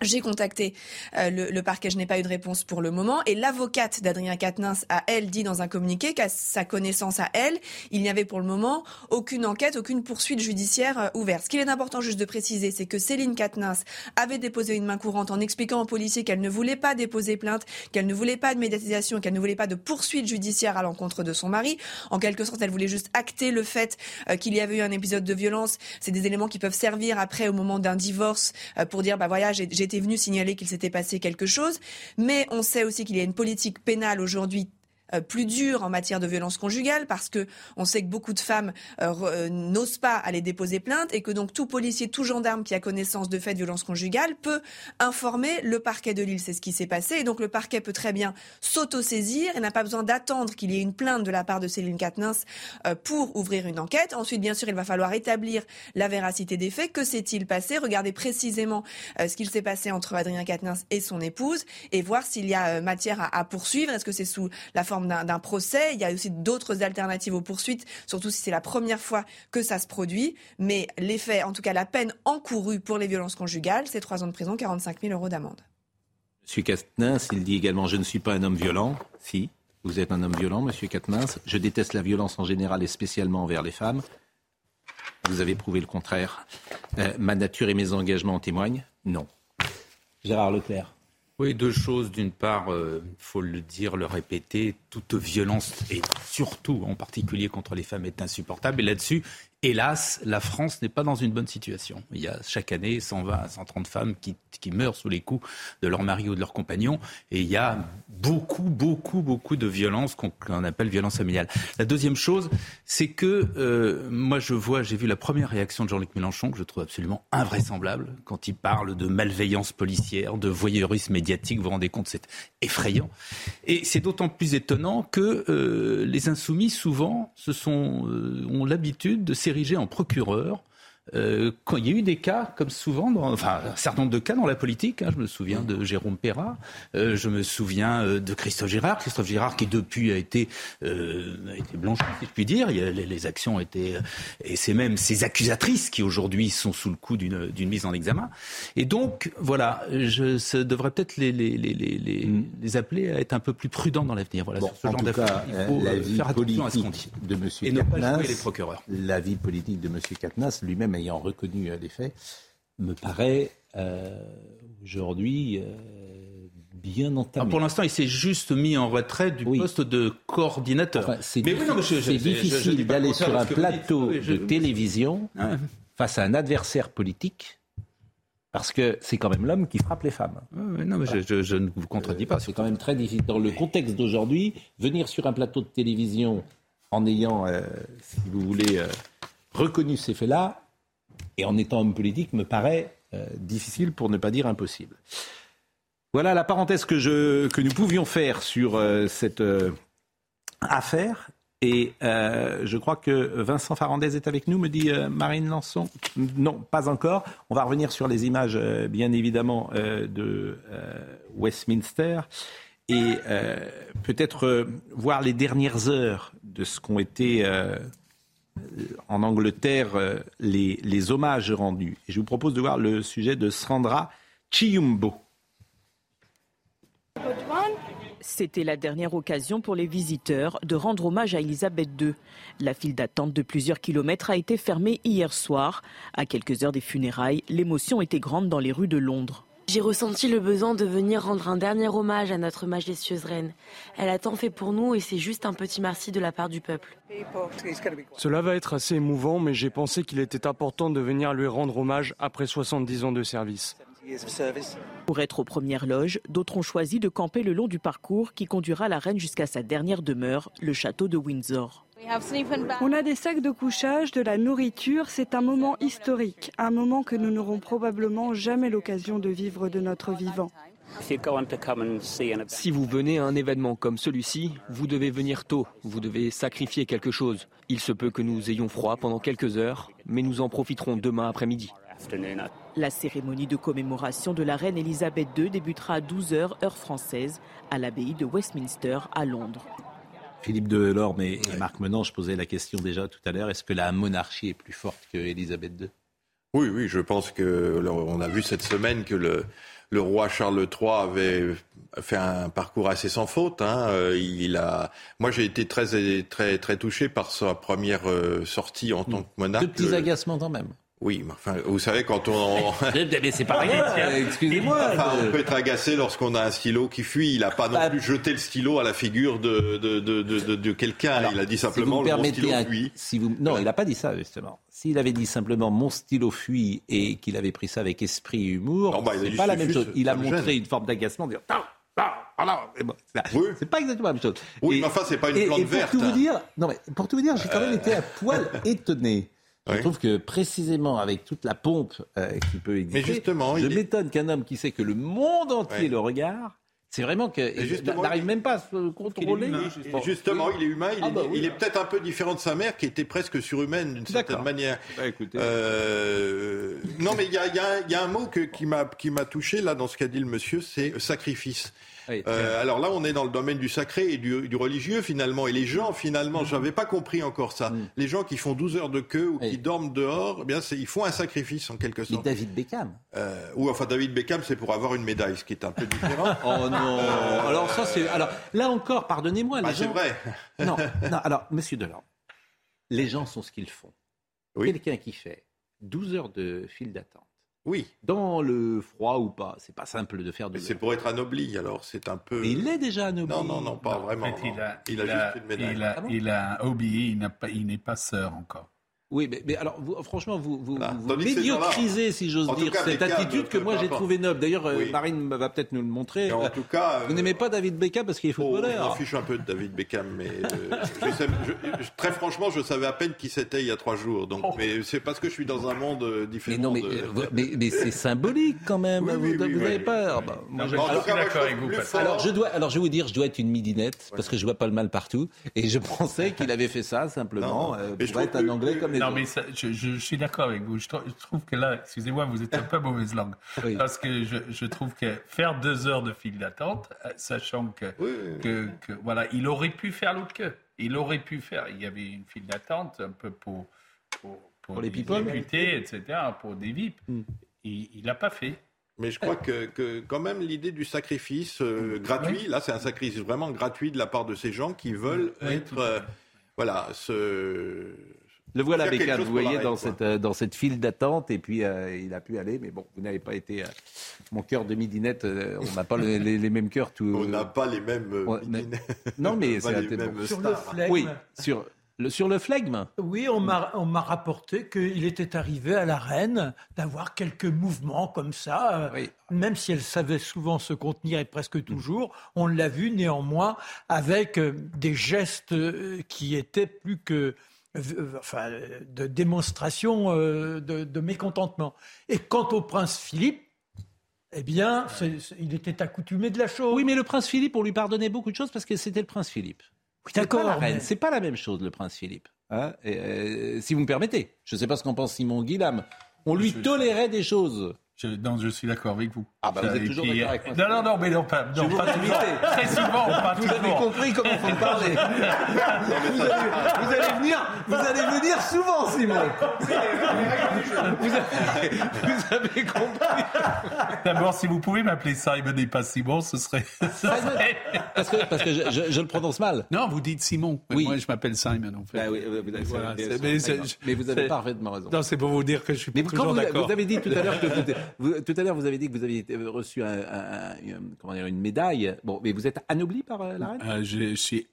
J'ai contacté euh, le, le, parquet, je n'ai pas eu de réponse pour le moment. Et l'avocate d'Adrien Quatennens a, elle, dit dans un communiqué qu'à sa connaissance à elle, il n'y avait pour le moment aucune enquête, aucune poursuite judiciaire euh, ouverte. Ce qu'il est important juste de préciser, c'est que Céline Quatennens avait déposé une main courante en expliquant aux policiers qu'elle ne voulait pas déposer plainte, qu'elle ne voulait pas de médiatisation, qu'elle ne voulait pas de poursuite judiciaire à l'encontre de son mari. En quelque sorte, elle voulait juste acter le fait euh, qu'il y avait eu un épisode de violence. C'est des éléments qui peuvent servir après au moment d'un divorce euh, pour dire, bah voilà, j'ai était venu signaler qu'il s'était passé quelque chose, mais on sait aussi qu'il y a une politique pénale aujourd'hui plus dur en matière de violence conjugale parce que on sait que beaucoup de femmes euh, euh, n'osent pas aller déposer plainte et que donc tout policier, tout gendarme qui a connaissance de faits de violence conjugale peut informer le parquet de Lille. C'est ce qui s'est passé et donc le parquet peut très bien s'autosaisir et n'a pas besoin d'attendre qu'il y ait une plainte de la part de Céline Katnins pour ouvrir une enquête. Ensuite, bien sûr, il va falloir établir la véracité des faits. Que s'est-il passé? Regardez précisément ce qu'il s'est passé entre Adrien Katnins et son épouse et voir s'il y a matière à poursuivre. Est-ce que c'est sous la forme d'un procès. Il y a aussi d'autres alternatives aux poursuites, surtout si c'est la première fois que ça se produit. Mais l'effet, en tout cas la peine encourue pour les violences conjugales, c'est trois ans de prison, 45 000 euros d'amende. Monsieur Katnins, il dit également Je ne suis pas un homme violent. Si, vous êtes un homme violent, monsieur Katnins. Je déteste la violence en général et spécialement envers les femmes. Vous avez prouvé le contraire. Euh, ma nature et mes engagements en témoignent Non. Gérard Leclerc. Oui, deux choses. D'une part, il euh, faut le dire, le répéter, toute violence, et surtout en particulier contre les femmes, est insupportable. Et là-dessus, hélas, la France n'est pas dans une bonne situation. Il y a chaque année 120 à 130 femmes qui, meurent sous les coups de leur mari ou de leur compagnon. Et il y a beaucoup, beaucoup, beaucoup de violences qu'on appelle violence familiale. La deuxième chose, c'est que euh, moi je vois, j'ai vu la première réaction de Jean-Luc Mélenchon, que je trouve absolument invraisemblable, quand il parle de malveillance policière, de voyeurisme médiatique. Vous vous rendez compte, c'est effrayant. Et c'est d'autant plus étonnant que euh, les insoumis, souvent, se sont, euh, ont l'habitude de s'ériger en procureur euh, quand il y a eu des cas, comme souvent, dans, enfin un certain nombre de cas dans la politique, hein, je me souviens de Jérôme Perra, euh, je me souviens euh, de Christophe Girard, Christophe Girard qui depuis a été, euh, a été blanchi, si je puis dire, il y a, les, les, actions étaient, et c'est même ces accusatrices qui aujourd'hui sont sous le coup d'une mise en examen. Et donc, voilà, je ça devrait peut-être les, les, les, mm. les, appeler à être un peu plus prudents dans l'avenir. Voilà, bon, sur ce genre d'affaires, il faut la vie faire attention à ce qu'on dit. De et Katnas, ne pas jouer les procureurs. La vie politique de M. Katnas lui-même ayant reconnu les faits, me paraît euh, aujourd'hui euh, bien entamé. Pour l'instant, il s'est juste mis en retrait du poste de coordinateur. c'est difficile d'aller sur un plateau de télévision face à un adversaire politique. Parce que c'est quand même l'homme qui frappe les femmes. non, mais je, je, ne vous contredis pas. C'est quand même très difficile. Dans le contexte d'aujourd'hui, venir sur un plateau de télévision en ayant, euh, si vous voulez, reconnu ces faits-là, et en étant homme politique me paraît euh, difficile pour ne pas dire impossible. Voilà la parenthèse que, nous pouvions faire sur euh, cette euh, affaire. Et je crois que Vincent Farandez est avec nous, me dit Marine Lançon. Non, pas encore. On va revenir sur les images, bien évidemment, de Westminster et peut-être voir les dernières heures de ce qu'ont été en Angleterre euh, les, les, hommages rendus. Et je vous propose de voir le sujet de Sandra Chiyumbo. C'était la dernière occasion pour les visiteurs de rendre hommage à Elisabeth II. La file d'attente de plusieurs kilomètres a été fermée hier soir. À quelques heures des funérailles, l'émotion était grande dans les rues de Londres. J'ai ressenti le besoin de venir rendre un dernier hommage à notre majestueuse reine. Elle a tant fait pour nous et c'est juste un petit merci de la part du peuple. Cela va être assez émouvant, mais j'ai pensé qu'il était important de venir lui rendre hommage après 70 ans de service. Pour être aux premières loges, d'autres ont choisi de camper le long du parcours qui conduira la reine jusqu'à sa dernière demeure, le château de Windsor. On a des sacs de couchage, de la nourriture. C'est un moment historique, un moment que nous n'aurons probablement jamais l'occasion de vivre de notre vivant. Si vous venez à un événement comme celui-ci, vous devez venir tôt, vous devez sacrifier quelque chose. Il se peut que nous ayons froid pendant quelques heures, mais nous en profiterons demain après-midi. La cérémonie de commémoration de la reine Elisabeth II débutera à 12h heure française à l'abbaye de Westminster à Londres. Philippe Delorme et, et Marc Menant, je posais la question déjà tout à l'heure, est-ce que la monarchie est plus forte que Elisabeth II Oui, oui, je pense que on a vu cette semaine que le, le roi Charles III avait fait un parcours assez sans faute. Hein. Euh, il a, moi, j'ai été très, très, très touché par sa première euh, sortie en tant que monarque. De petits agacements quand même. Oui, mais enfin, vous savez, quand on... mais c'est pas excusez-moi. Enfin, on peut être agacé lorsqu'on a un stylo qui fuit. Il n'a pas non Bah, plus jeté le stylo à la figure de, de, de, de, de quelqu'un. Il a dit simplement, si vous le mon stylo un- fuit. si vous, non, il n'a pas dit ça, justement. S'il avait dit simplement mon stylo fuit et qu'il avait pris ça avec esprit et humour, bah, c'est pas la même chose. Il a montré une forme d'agacement, Ah, ah, ah, non, mais bon, c'est pas- c'est pas exactement la même chose. Oui, Et- mais enfin, c'est pas une plante et pour verte, Tout hein. vous dire, non, mais pour tout vous dire, j'ai quand même Euh. été à poil étonné. Je Oui. trouve que précisément avec toute la pompe euh, qui peut exister, justement, je est- m'étonne qu'un homme qui sait que le monde entier Ouais. le regarde, c'est vraiment justement, n'arrive même pas à se contrôler. Il justement, il est humain. Il Ah est, bah oui. il est peut-être un peu différent de sa mère, qui était presque surhumaine d'une certaine manière. Bah, écoutez. Euh, non, mais il y a, y un- il y a un mot que- qui m'a qui m'a touché là dans ce qu'a dit le monsieur, c'est sacrifice. Oui. Euh, alors là, on est dans le domaine du sacré et du, du religieux finalement. Et les gens, finalement, je n'avais pas compris encore ça. Mm. Les gens qui font 12 heures de queue ou qui dorment dehors, eh bien, ils font un sacrifice en quelque Mais sorte. David Beckham. Euh, ou enfin, David Beckham, c'est pour avoir une médaille, ce qui est un peu différent. Oh non Euh, Alors ça c'est alors là encore pardonnez-moi Bah, c'est vrai. Non non alors Monsieur Delors, les gens sont ce qu'ils font. Oui. Quelqu'un qui fait 12 heures de file d'attente. Oui. Dans le froid ou pas, c'est pas simple de faire Mais 12 c'est pour être anobli, alors c'est un peu. Mais il l'est déjà anobli. Non, non, non, pas vraiment. En fait, il a, Il il a a- juste une médaille. il a- Ah bon il a un hobby, il n'a pas- il n'est pas sœur encore. Oui, mais, mais alors vous- franchement, vous, vous, Voilà. vous médiocrisez, si j'ose dire, cas, cette attitude que moi j'ai trouvée noble. D'ailleurs, euh, Oui. Marine va peut-être nous le montrer. Mais en tout cas, vous euh, n'aimez pas David Beckham parce qu'il est Oh, je footballeur. m'en fiche un peu de David Beckham, mais euh, je sais- je- je- très franchement, je savais à peine qui c'était il y a trois jours. Donc, mais c'est parce que je suis dans un monde euh, mais différent. non, mais, de- euh, vous- mais, mais c'est symbolique quand même. Oui, vous oui, vous oui, n'avez oui, pas. Non. Alors je dois, alors je vais vous dire, je dois être une midinette parce que je vois pas le mal partout et je pensais qu'il avait fait ça simplement Non, euh, mais je pour être un anglais comme les Non, autres. mais ça, je, je- je suis d'accord avec vous. Je, trou- je trouve que là, excusez-moi, vous êtes un peu mauvaise langue. Oui. Parce que je, je trouve que faire deux heures de file d'attente, euh, sachant que, Oui, oui, oui. que, que, voilà, il aurait pu faire l'autre queue. Il aurait pu faire. Il y avait une file d'attente un peu pour, pour, Pour les des people. députés, etc., pour des VIP. Mm. Il l'a pas fait. Mais je crois que, que quand même l'idée du sacrifice euh, gratuit, là c'est un sacrifice vraiment gratuit de la part de ces gens qui veulent Oui, être, euh, voilà, se... Le voilà chose vous voyez, dans cette, euh, dans cette file d'attente, et puis euh, il a pu aller, mais bon, vous n'avez pas été. euh, mon cœur de midinette, euh, on n'a pas le- les, les mêmes cœurs. Tout, On n'a pas les mêmes euh. Non, mais c'est bon, Sur le flegme. Oui, sur le, sur le flegme. Oui, on m'a on m'a rapporté qu'il était arrivé à la reine d'avoir quelques mouvements comme ça, euh, Oui. même si elle savait souvent se contenir et presque toujours. On l'a vu néanmoins avec euh, des gestes euh, qui étaient plus que euh, enfin, de démonstration euh, de, de mécontentement. Et quant au prince Philippe, eh bien, il était accoutumé de la chose. Oui, mais le prince Philippe, on lui pardonnait beaucoup de choses parce que c'était le prince Philippe. Oui, C'est pas la d'accord. reine, mais- c'est pas la même chose, le prince Philippe. hein. Et, euh, si vous me permettez, je ne sais pas ce qu'en pense Simon Guillam. On lui Je- tolérait des choses. Je, non, je suis d'accord avec vous. Ah bah, vous êtes toujours d'accord avec moi. Non, non, non, mais non, pas, non, pas toujours. Très souvent, pas Vous avez compris comment faut me parler. vous, allez, vous allez venir, vous allez venir souvent, Simon. Vous avez, vous avez compris. D'abord, si vous pouvez m'appeler Simon et pas Simon, ce serait. ce serait- Parce que, parce que je, je- je le prononce mal. Non, vous dites Simon. Mais Oui. Moi, je m'appelle Simon, en fait. Bah oui, oui, vous avez- Voilà, bien c'est- sûr, mais vous avez parfaitement raison. Non, c'est pour vous dire que je suis Mais pas quand toujours vous, d'accord. vous avez dit tout à l'heure que vous, vous- tout à l'heure vous avez dit que vous aviez été- reçu un- un- un- comment dire, une médaille. Bon, mais vous êtes anobli par euh, la reine? Euh, je, suis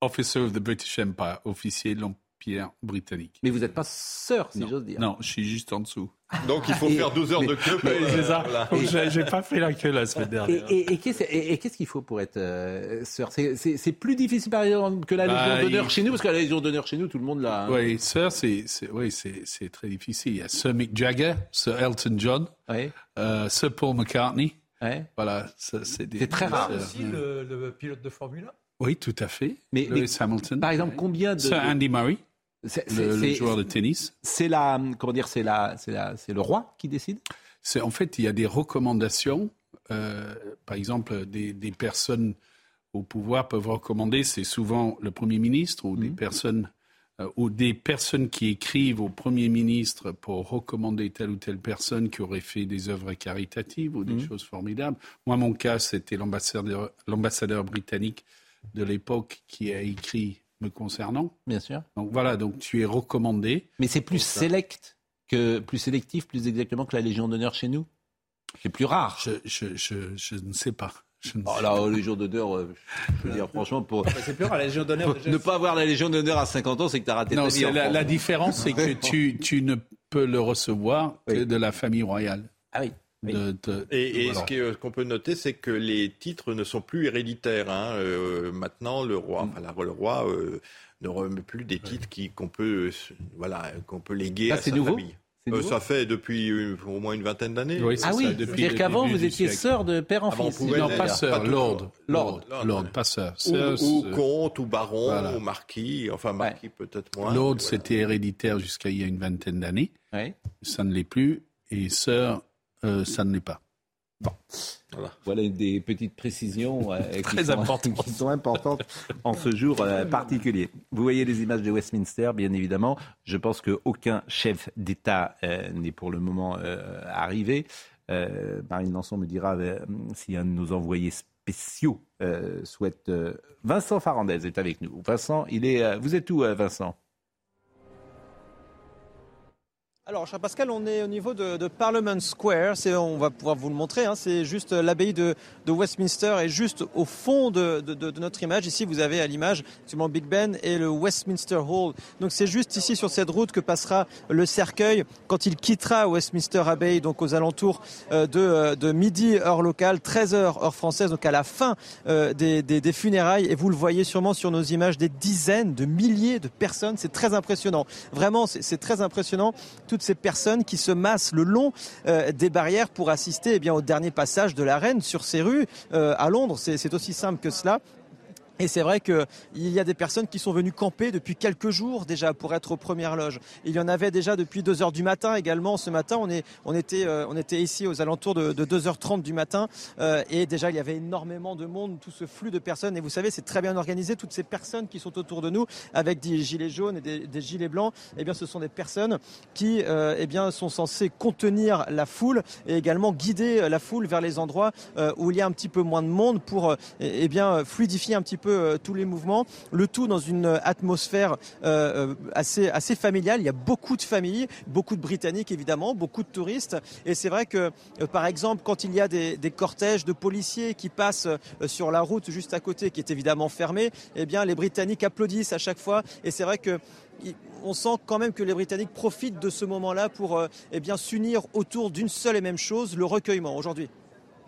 officer of the British Empire, officier de l'Empire britannique. Mais vous n'êtes pas sœur, si j'ose dire. Non, je suis juste en dessous. Donc il faut Et- faire 12 heures de queue. c'est euh, ça. voilà. J'ai pas fait la queue la semaine dernière. et- et qu'est-ce et- et qu'est-ce qu'il faut pour être euh, sœur? C'est- C'est c'est plus difficile par exemple que la Bah, Légion d'honneur il- chez nous, parce que la Légion d'honneur chez nous, tout le monde l'a. hein. Oui, sœur, c'est c'est- oui, c'est c'est très difficile. Il y a Sir Mick Jagger, Sir Elton John, euh, Sir Paul McCartney. ouais. Voilà, ça, c'est des- C'est très rare. sœurs. aussi le, le pilote de Formule 1. Oui, tout à fait. Mais- Lewis Hamilton. Par exemple, combien de. Sir Andy Murray, c'est- le, joueur de tennis. C'est la. Comment dire C'est la. C'est la. C'est le roi qui décide? C'est en fait, il y a des recommandations. euh, par exemple, des, des personnes au pouvoir peuvent recommander. C'est souvent le premier ministre ou des Mhm. personnes euh, ou des personnes qui écrivent au Premier ministre pour recommander telle ou telle personne qui aurait fait des œuvres caritatives ou des Mhm. choses formidables. Moi, mon cas, c'était l'ambassadeur, l'ambassadeur britannique de l'époque qui a écrit me concernant. Bien sûr. Donc voilà, donc tu es recommandé. Mais c'est plus select que plus sélectif, plus exactement que la Légion d'honneur chez nous? C'est plus rare. Je, je, je, je ne sais pas. Je ne Oh sais là, pas. la Légion d'honneur, euh, je veux dire franchement, pour C'est plus rare, la Légion d'honneur. déjà, ne pas avoir la Légion d'honneur à 50 ans, c'est que t'as raté Non, ta vie. la, la différence, c'est que tu, tu ne peux le recevoir que de la famille royale. Ah oui. De- de- Et, et voilà. ce qu'on peut noter, c'est que les titres ne sont plus héréditaires. hein. Euh, maintenant, le roi, enfin, la- le roi euh, ne remet plus des titres qu'on peut, euh, voilà, qu'on peut léguer Ça, à c'est sa nouveau famille. Euh, ça fait depuis au moins une vingtaine d'années. Oui, Ah ça, oui, c'est-à-dire qu'avant vous étiez sœur de père en Avant, fils. Non, pas sœur. Lord. Lord. Lord, Lord, pas sœur. Ou, comte, ou baron, Voilà. ou marquis, enfin marquis peut-être moins. Lord, Voilà. c'était héréditaire jusqu'à il y a une vingtaine d'années. Ouais. Ça ne l'est plus. Et sœur, euh, ça ne l'est pas. Voilà des petites précisions euh, qui, Très sont, importantes. qui sont importantes en ce jour euh, particulier. Vous voyez les images de Westminster, bien évidemment. Je pense qu'aucun chef d'État euh, n'est pour le moment euh, arrivé. Euh, Marine Lançon me dira euh, si un de nos envoyés spéciaux euh, souhaite. euh, Vincent Farandez est avec nous. Vincent, il est. euh, vous êtes où, euh, Vincent? Alors, cher Pascal, on est au niveau de, de Parliament Square. C'est, on va pouvoir vous le montrer. hein. c'est juste l'abbaye de, de Westminster et juste au fond de, de- notre image. Ici, vous avez à l'image sûrement Big Ben et le Westminster Hall. Donc, c'est juste ici sur cette route que passera le cercueil quand il quittera Westminster Abbey, donc aux alentours euh, de, euh, de midi heure locale, 13 heures heure française, donc à la fin euh, des, des- des funérailles. Et vous le voyez sûrement sur nos images, des dizaines de milliers de personnes. C'est très impressionnant. Vraiment, c'est c'est très impressionnant toutes ces personnes qui se massent le long euh, des barrières pour assister eh au dernier passage de la reine sur ces rues euh, à Londres. C'est aussi simple que cela. Et c'est vrai qu'il y a des personnes qui sont venues camper depuis quelques jours déjà pour être aux premières loges. Il y en avait déjà depuis 2 heures du matin également. Ce matin, euh, on était ici aux alentours de, de 2h30 du matin. euh, et déjà, il y avait énormément de monde, tout ce flux de personnes. Et vous savez, c'est très bien organisé. Toutes ces personnes qui sont autour de nous avec des gilets jaunes et des, gilets blancs, eh bien, ce sont des personnes qui euh, eh bien, sont censées contenir la foule et également guider la foule vers les endroits où il y a un petit peu moins de monde pour euh, eh bien, fluidifier un petit peu euh, tous les mouvements. Le tout dans une atmosphère euh, euh, assez, familiale. Il y a beaucoup de familles, beaucoup de Britanniques évidemment, beaucoup de touristes. Et c'est vrai que, euh, par exemple, quand il y a des, cortèges de policiers qui passent euh, sur la route juste à côté, qui est évidemment fermée, eh bien, les Britanniques applaudissent à chaque fois. Et c'est vrai que on sent quand même que les Britanniques profitent de ce moment-là pour euh, eh s'unir autour d'une seule et même chose, le recueillement aujourd'hui.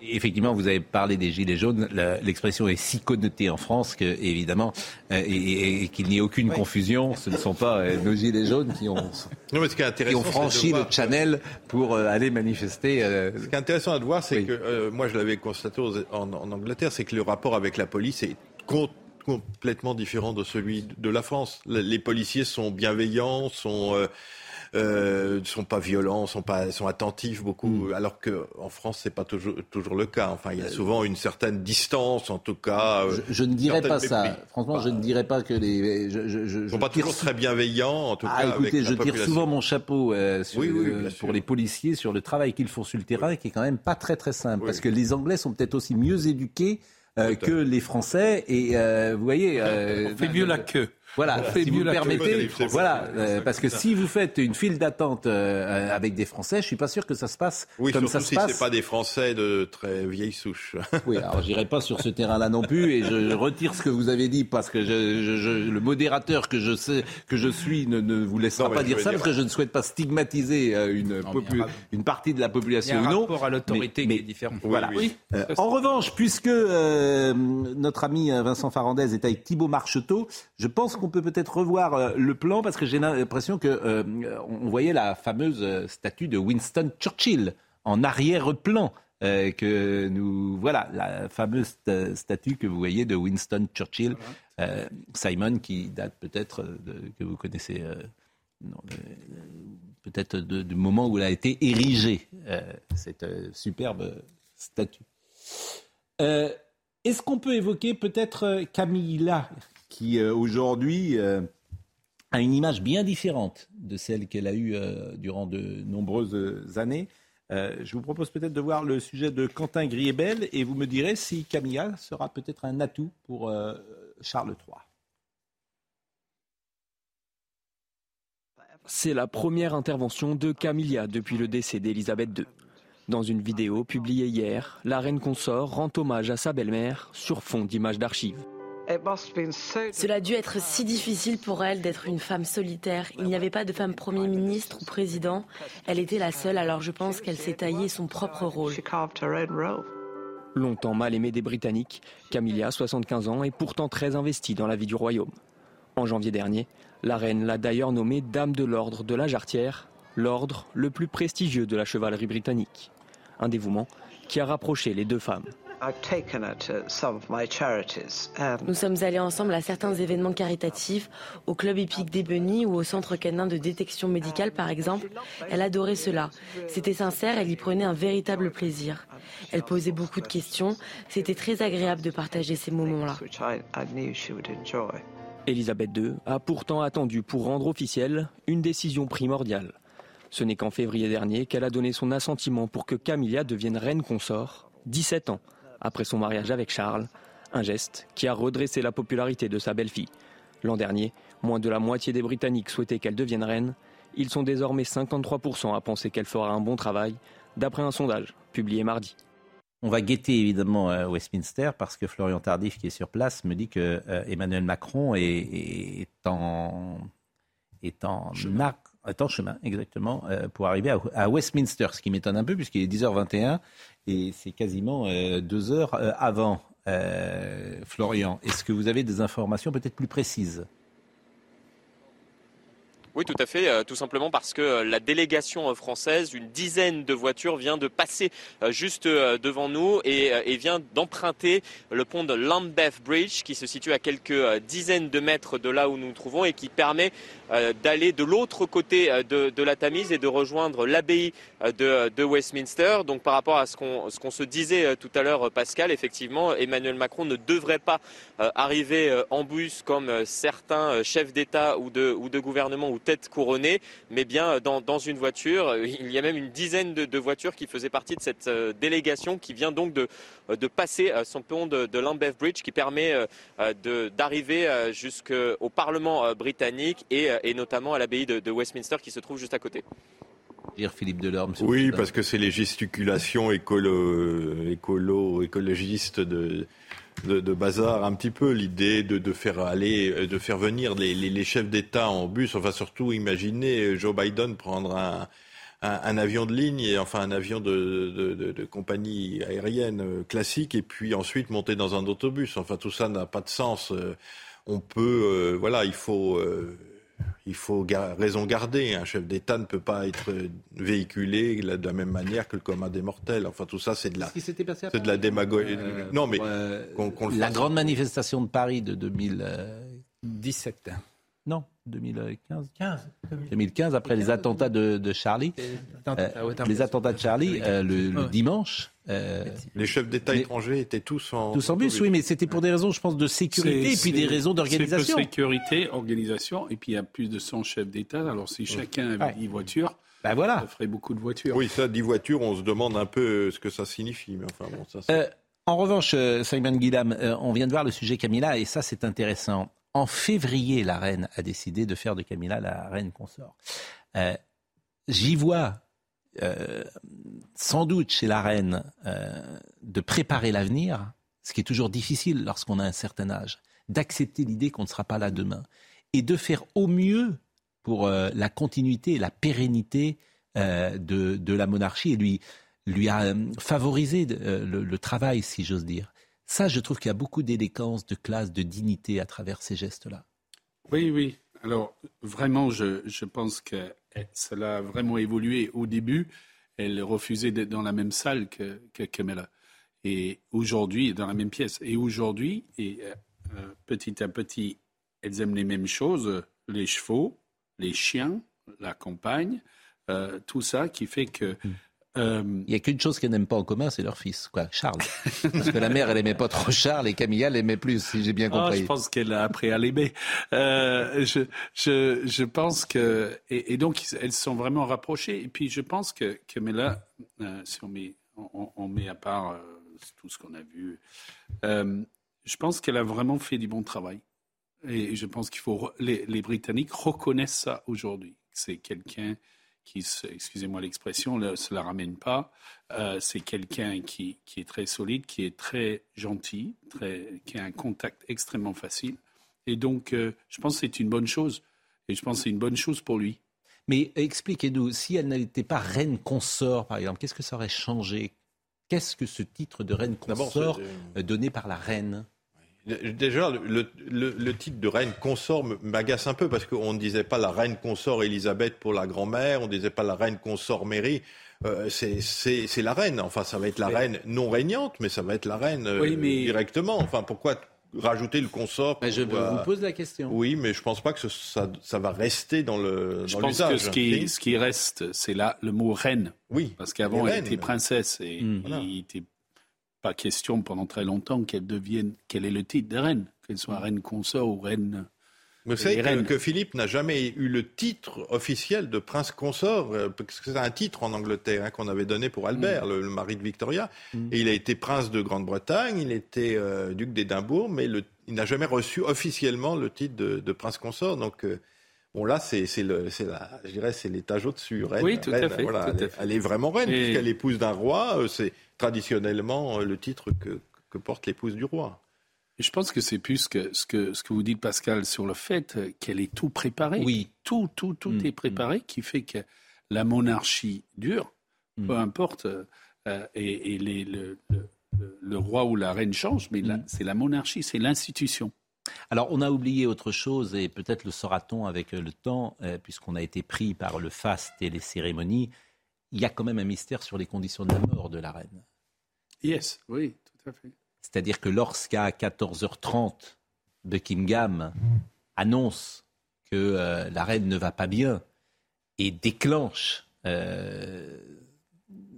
Effectivement, vous avez parlé des gilets jaunes. L'expression est si connotée en France que, évidemment, euh, et, qu'il n'y ait aucune confusion. Ce ne sont pas euh, nos gilets jaunes qui ont, Non, mais ce qui franchi le channel pour euh, aller manifester. euh, Ce qui est intéressant à voir, c'est que euh, moi je l'avais constaté en, en Angleterre, c'est que le rapport avec la police est com- complètement différent de celui de la France. Le- Les policiers sont bienveillants, sont euh, euh, sont pas violents, sont pas sont attentifs beaucoup, alors que en France c'est pas toujours toujours le cas. Enfin, il y a souvent une certaine distance, en tout cas. euh, je, je ne dirais pas ça. Franchement, je ne dirais pas que les. Je, je, je, sont pas tire toujours très bienveillants, en tout Ah, cas. écoutez, avec la je tire souvent mon chapeau euh, sur- Oui, oui, euh, pour les policiers sur le travail qu'ils font sur le terrain, qui est quand même pas très très simple, parce que les Anglais sont peut-être aussi mieux éduqués euh, que les Français, et euh, vous voyez, euh, On fait mieux la queue. Voilà, si vous queue. permettez, voilà, euh, parce que si vous faites une file d'attente euh, avec des Français, je suis pas sûr que ça se passe Oui, comme ça se si passe. c'est pas des Français de très vieille souche. Oui, alors j'irai pas sur ce terrain-là non plus et je retire ce que vous avez dit parce que je, je- je- le modérateur que je sais que je suis ne, ne vous laissera Non, pas dire ça dire- parce que je ne souhaite pas stigmatiser euh, une, popu- une partie de la Il y population a un ou non. rapport à l'autorité Mais- qui est différent. Voilà. Euh, en revanche, puisque euh, notre ami Vincent Farandez est avec Thibault Marcheteau, je pense qu'on peut peut-être revoir euh, le plan parce que j'ai l'impression que euh, on voyait la fameuse euh, statue de Winston Churchill en arrière-plan. euh, que nous voilà la fameuse sta- statue que vous voyez de Winston Churchill, euh, Simon qui date peut-être que vous connaissez peut-être du moment où elle a été érigée cette superbe statue. Est-ce qu'on peut évoquer peut-être Camilla, qui euh, aujourd'hui euh, a une image bien différente de celle qu'elle a eue durant de nombreuses années. je vous propose peut-être de voir le sujet de Quentin Griebel et vous me direz si Camilla sera peut-être un atout pour Charles III. C'est la première intervention de Camilla depuis le décès d'Elisabeth II. Dans une vidéo publiée hier, la reine consort rend hommage à sa belle-mère sur fond d'images d'archives. Cela a dû être si difficile pour elle d'être une femme solitaire. Il n'y avait pas de femme Premier ministre ou président. Elle était la seule, alors je pense qu'elle s'est taillé son propre rôle. Longtemps mal aimée des Britanniques, Camilla, 75 ans, est pourtant très investie dans la vie du royaume. En janvier dernier, la reine l'a d'ailleurs nommée Dame de l'Ordre de la Jarretière, l'ordre le plus prestigieux de la chevalerie britannique. Un dévouement qui a rapproché les deux femmes. Nous sommes allés ensemble à certains événements caritatifs, au Club épique d'Ebony ou au Centre canin de détection médicale par exemple. Elle adorait cela. C'était sincère, elle y prenait un véritable plaisir. Elle posait beaucoup de questions. C'était très agréable de partager ces moments-là. Elisabeth II a pourtant attendu pour rendre officielle une décision primordiale. Ce n'est qu'en février dernier qu'elle a donné son assentiment pour que Camilla devienne reine consort, 17 ans après son mariage avec Charles, un geste qui a redressé la popularité de sa belle-fille. L'an dernier, moins de la moitié des Britanniques souhaitaient qu'elle devienne reine. Ils sont désormais 53% à penser qu'elle fera un bon travail, d'après un sondage publié mardi. On va guetter évidemment euh, Westminster parce que Florian Tardif, qui est sur place, me dit que euh, Emmanuel Macron est, en, est en chemin. chemin, exactement, euh, pour arriver à, Westminster, ce qui m'étonne un peu puisqu'il est 10h21 et c'est quasiment deux heures avant. Florian, est-ce que vous avez des informations peut-être plus précises? Oui, tout à fait. Euh, tout simplement parce que euh, la délégation euh, française, une dizaine de voitures, vient de passer juste devant nous et, vient d'emprunter le pont de Lambeth Bridge qui se situe à quelques dizaines de mètres de là où nous nous trouvons et qui permet d'aller de l'autre côté de, la Tamise et de rejoindre l'abbaye de, Westminster. Donc par rapport à ce qu'on se disait tout à l'heure, Pascal, effectivement, Emmanuel Macron ne devrait pas arriver en bus comme certains chefs d'État ou de, ou de gouvernement ou tête couronnée, mais bien dans, une voiture. Il y a même une dizaine de, voitures qui faisaient partie de cette euh, délégation qui vient donc de, euh, passer euh, son pont de, de Lambeth Bridge qui permet d'arriver jusqu'au Parlement britannique et, notamment à l'abbaye de, Westminster qui se trouve juste à côté. Philippe Delorme. Oui, parce que c'est les gesticulations écolo, écolo écologistes de, de, bazar un petit peu l'idée de, faire aller, euh, de faire venir les, chefs d'État en bus. Enfin, surtout, imaginez euh, Joe Biden prendre un, avion de ligne, et, enfin un avion de, compagnie aérienne euh, classique, et puis ensuite monter dans un autobus. Enfin, tout ça n'a pas de sens. On peut, voilà, il faut il faut raison garder. Un chef d'État ne peut pas être véhiculé de la même manière que le commun des mortels. Enfin, tout ça, c'est de la, c'est de la démagogie. Euh, non, mais euh, la grande manifestation de Paris de 2017. Non, 2015. 2015, après les attentats de, Charlie. Euh, les attentats de Charlie, le, dimanche. les chefs d'État étrangers étaient tous en. Tous en bus, oui, mais c'était pour des raisons, je pense, de sécurité et puis des raisons d'organisation. sécurité, organisation, et puis il y a plus de 100 chefs d'État. Alors si chacun avait 10 voitures. Ben voilà. Ça ferait beaucoup de voitures. Oui, ça, 10 voitures, on se demande un peu ce que ça signifie. Mais enfin, bon, ça, en revanche, Simon Guillam, on vient de voir le sujet Camilla, et ça, c'est intéressant. En février, la reine a décidé de faire de Camilla la reine consort. Euh, j'y vois euh, sans doute chez la reine euh, de préparer l'avenir, ce qui est toujours difficile lorsqu'on a un certain âge, d'accepter l'idée qu'on ne sera pas là demain, et de faire au mieux pour la continuité et la pérennité de, la monarchie et lui, lui a favorisé le travail, si j'ose dire. Ça, je trouve qu'il y a beaucoup d'élégance, de classe, de dignité à travers ces gestes-là. Oui, oui. Alors, vraiment, je, pense que cela a vraiment évolué. Au début, elle refusait d'être dans la même salle que, que Camilla. Et aujourd'hui, dans la même pièce. Et aujourd'hui, et euh, euh, petit à petit, elles aiment les mêmes choses, les chevaux, les chiens, la campagne, euh, tout ça qui fait que mm. Il n'y a qu'une chose qu'elles n'aiment pas en commun, c'est leur fils, quoi, Charles. Parce que la mère, elle aimait pas trop Charles et Camilla l'aimait plus, si j'ai bien Ah, compris. je pense qu'elle a appris à l'aimer. Euh, je, je, je pense que et, et donc elles sont vraiment rapprochées. Et puis je pense que là, euh, si on met on, on met à part euh, tout ce qu'on a vu, euh, je pense qu'elle a vraiment fait du bon travail. Et je pense qu'il faut les, les Britanniques reconnaissent ça aujourd'hui. C'est quelqu'un qui, se- excusez-moi l'expression, ne se la ramène pas. Euh, c'est quelqu'un qui, qui est très solide, qui est très gentil, très, qui a un contact extrêmement facile. Et donc, euh, je pense que c'est une bonne chose. Et je pense que c'est une bonne chose pour lui. Mais expliquez-nous, si elle n'était pas reine consort, par exemple, qu'est-ce que ça aurait changé? Qu'est-ce que ce titre de reine consort euh, donné par la reine? Déjà, le, le- le titre de reine consort m'agace un peu parce qu'on ne disait pas la reine consort Elisabeth pour la grand-mère, on ne disait pas la reine consort Mary. Euh, c'est- la reine. Enfin, ça va être la reine non régnante, mais ça va être la reine euh, Oui, mais- directement. Enfin, pourquoi rajouter le consort Je pour, euh, vous pose la question. Oui, mais je pense pas que ce- ça, ça va rester dans le Je dans pense que ce qui, Si ce qui reste, c'est là le mot reine. Oui. Parce qu'avant, elle était princesse. Et Hmm. il n'était pas question pendant très longtemps qu'elle devienne. Quel est le titre de reine Qu'elle soit reine consort ou reine. Mais vous savez que, que Philippe n'a jamais eu le titre officiel de prince consort, euh, parce que c'est un titre en Angleterre hein, qu'on avait donné pour Albert, le, le mari de Victoria. Et il a été prince de Grande-Bretagne, il était euh, duc d'Édimbourg, mais le- il n'a jamais reçu officiellement le titre de, de prince consort. Donc euh, bon là, c'est la, je dirais, c'est l'étage au-dessus. Reine, Oui, tout à fait, voilà, tout à elle, est- fait. elle est vraiment reine, Et- puisqu'elle est épouse d'un roi. euh, c'est traditionnellement euh, le titre que, que porte l'épouse du roi. Je pense que c'est plus que ce, que ce que vous dites, Pascal, sur le fait euh, qu'elle est tout préparée. Oui. Tout, tout, tout Mm, est préparé, qui fait que la monarchie dure, Mm. peu importe, euh, et, et les- le, le- le- le roi ou la reine change, mais Mm. là, c'est la monarchie, c'est l'institution. Alors, on a oublié autre chose, et peut-être le saura-t-on avec euh, le temps, euh, puisqu'on a été pris par le faste et les cérémonies. Il y a quand même un mystère sur les conditions de la mort de la reine. Yes, oui, tout à fait. C'est-à-dire que lorsqu'à 14h30, Buckingham annonce que euh, la reine ne va pas bien et déclenche euh,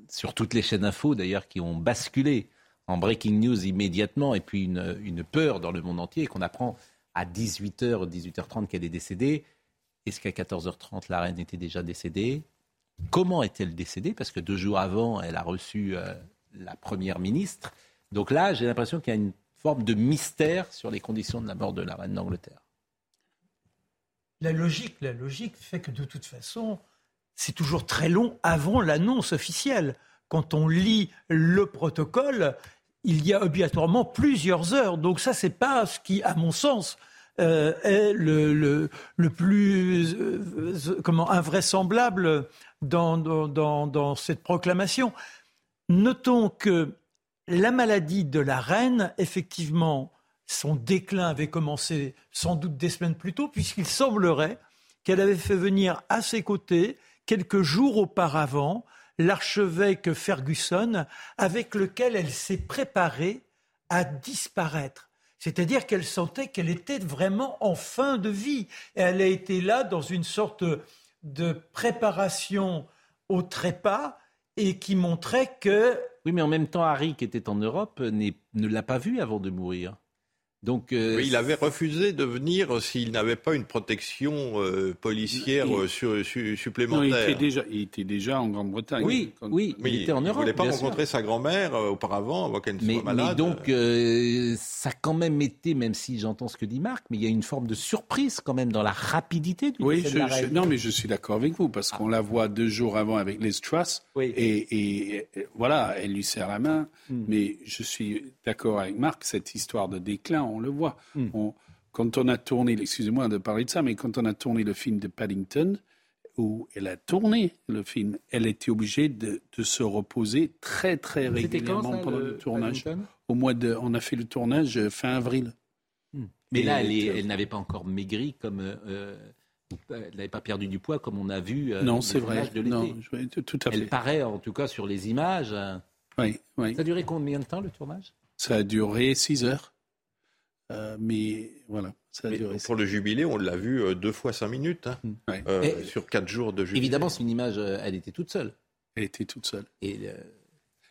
sur toutes les chaînes info d'ailleurs qui ont basculé en breaking news immédiatement et puis une, peur dans le monde entier qu'on apprend à 18h, 18h30 qu'elle est décédée. Est-ce qu'à 14h30 la reine était déjà décédée? Comment est-elle décédée? Parce que deux jours avant, elle a reçu euh, la première ministre. Donc là, j'ai l'impression qu'il y a une forme de mystère sur les conditions de la mort de la reine d'Angleterre. La logique, la logique fait que de toute façon, c'est toujours très long avant l'annonce officielle. Quand on lit le protocole, il y a obligatoirement plusieurs heures. Donc ça, c'est pas ce qui, à mon sens, euh, est le, le, plus euh, euh, comment invraisemblable dans, dans, dans cette proclamation. Notons que la maladie de la reine, effectivement, son déclin avait commencé sans doute des semaines plus tôt, puisqu'il semblerait qu'elle avait fait venir à ses côtés, quelques jours auparavant, l'archevêque Ferguson, avec lequel elle s'est préparée à disparaître. C'est-à-dire qu'elle sentait qu'elle était vraiment en fin de vie. Et elle a été là dans une sorte de préparation au trépas et qui montrait que Oui, mais en même temps, Harry, qui était en Europe, ne l'a pas vue avant de mourir. Donc, euh, il avait refusé de venir s'il n'avait pas une protection euh, policière Il- euh, su- su- Non, il, supplémentaire. était déjà, il était déjà en Grande-Bretagne. Oui, Quand- oui, Mais il était en ne Europe. voulait pas rencontrer sûr. sa grand-mère euh, auparavant, avant qu'elle ne Mais, soit malade. mais donc, euh, ça a quand même été, même si j'entends ce que dit Marc, mais il y a une forme de surprise quand même dans la rapidité du Oui, décès je- de la je- reine. non, mais je suis d'accord avec vous parce qu'on la voit deux jours avant avec Liz Truss Oui. et, et- et voilà, elle lui serre la main. Hmm. Mais je suis d'accord avec Marc, cette histoire de déclin, on le voit. Hmm. On- quand on a tourné, excusez-moi de parler de ça, mais quand on a tourné le film de Paddington, où elle a tourné le film, elle était obligée de, de se reposer très très C'était quand, régulièrement ça, pendant le le, tournage. Paddington? Au mois de, on a fait le tournage euh, fin avril. Mais Et- là, elle, est- elle n'avait pas encore maigri comme. euh, elle n'avait pas perdu du poids comme on a vu. euh, non, c'est vrai. De. Non, je- tout- tout à fait. Elle paraît, en tout cas, sur les images. euh, Oui, oui. Ça a duré combien de temps le tournage? Ça a duré six heures. Euh, mais voilà, ça a Mais duré. pour le jubilé, on l'a vu euh, deux fois cinq minutes, hein, Ouais. euh, sur quatre jours de jubilé. Évidemment, c'est une image. elle était toute seule. Elle était toute seule. Et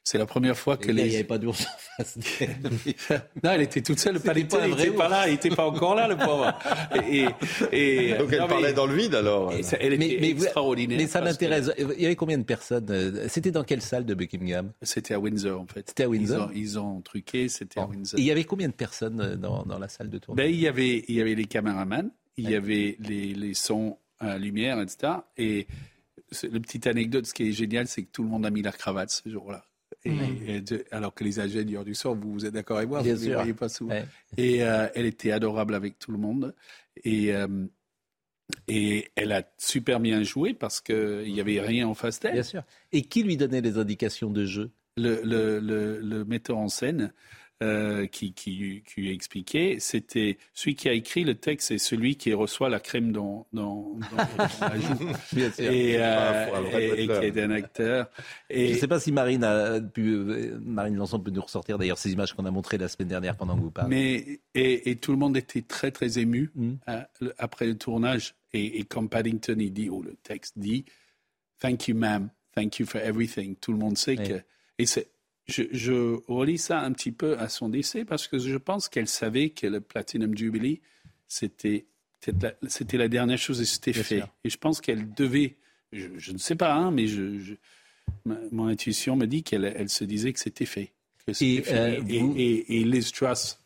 c'est la première fois que les... Il n'y avait pas d'ours en face Non, elle était toute seule. Paddington n'était pas là, il n'était pas encore là, le pauvre. Et, et... Donc elle non, parlait mais... dans le vide alors. Ça, elle était mais, extraordinaire. Mais ça m'intéresse. Que... Il y avait combien de personnes euh, C'était dans quelle salle de Buckingham? C'était à Windsor en fait. C'était à Windsor? Ils ont, ils ont truqué, c'était à Windsor. Et il y avait combien de personnes euh, dans, dans la salle de tournage ben, il, y avait, il y avait les caméramans, il y avait les, les sons, euh, lumière, etc. Et le petite anecdote, ce qui est génial, c'est que tout le monde a mis leur cravate ce jour-là. Et, et de, alors que les ingénieurs du son, vous, vous êtes d'accord avec moi, Bien vous ne sûr. voyez pas souvent. Ouais. Et euh, elle était adorable avec tout le monde. Et, euh, et elle a super bien joué parce qu'il n'y avait rien en face d'elle. Bien sûr. Et qui lui donnait les indications de jeu? Le, le, le, le, metteur en scène. Euh, qui, qui, qui expliquait, c'était celui qui a écrit le texte et celui qui reçoit la crème dans, dans, dans, la joue. Bien sûr. Et, euh, et, et qui est un acteur. Et... Je ne sais pas si Marine, a pu, euh, Marine Lançon peut nous ressortir d'ailleurs ces images qu'on a montrées la semaine dernière pendant que vous parlez. Mais, et, et tout le monde était très très ému mm. euh, après le tournage. Et, comme Paddington, il dit, ou le texte dit, Thank you, ma'am, thank you for everything. Tout le monde sait oui. que. Et c'est je, je, relis ça un petit peu à son décès parce que je pense qu'elle savait que le Platinum Jubilee, c'était la, c'était la dernière chose et c'était fait. sûr. Et je pense qu'elle devait, je, je, ne sais pas, hein, mais je, je, ma, mon intuition me dit qu'elle elle se disait que c'était fait. Que et, fait. Euh, et, vous... et, et, Liz Truss,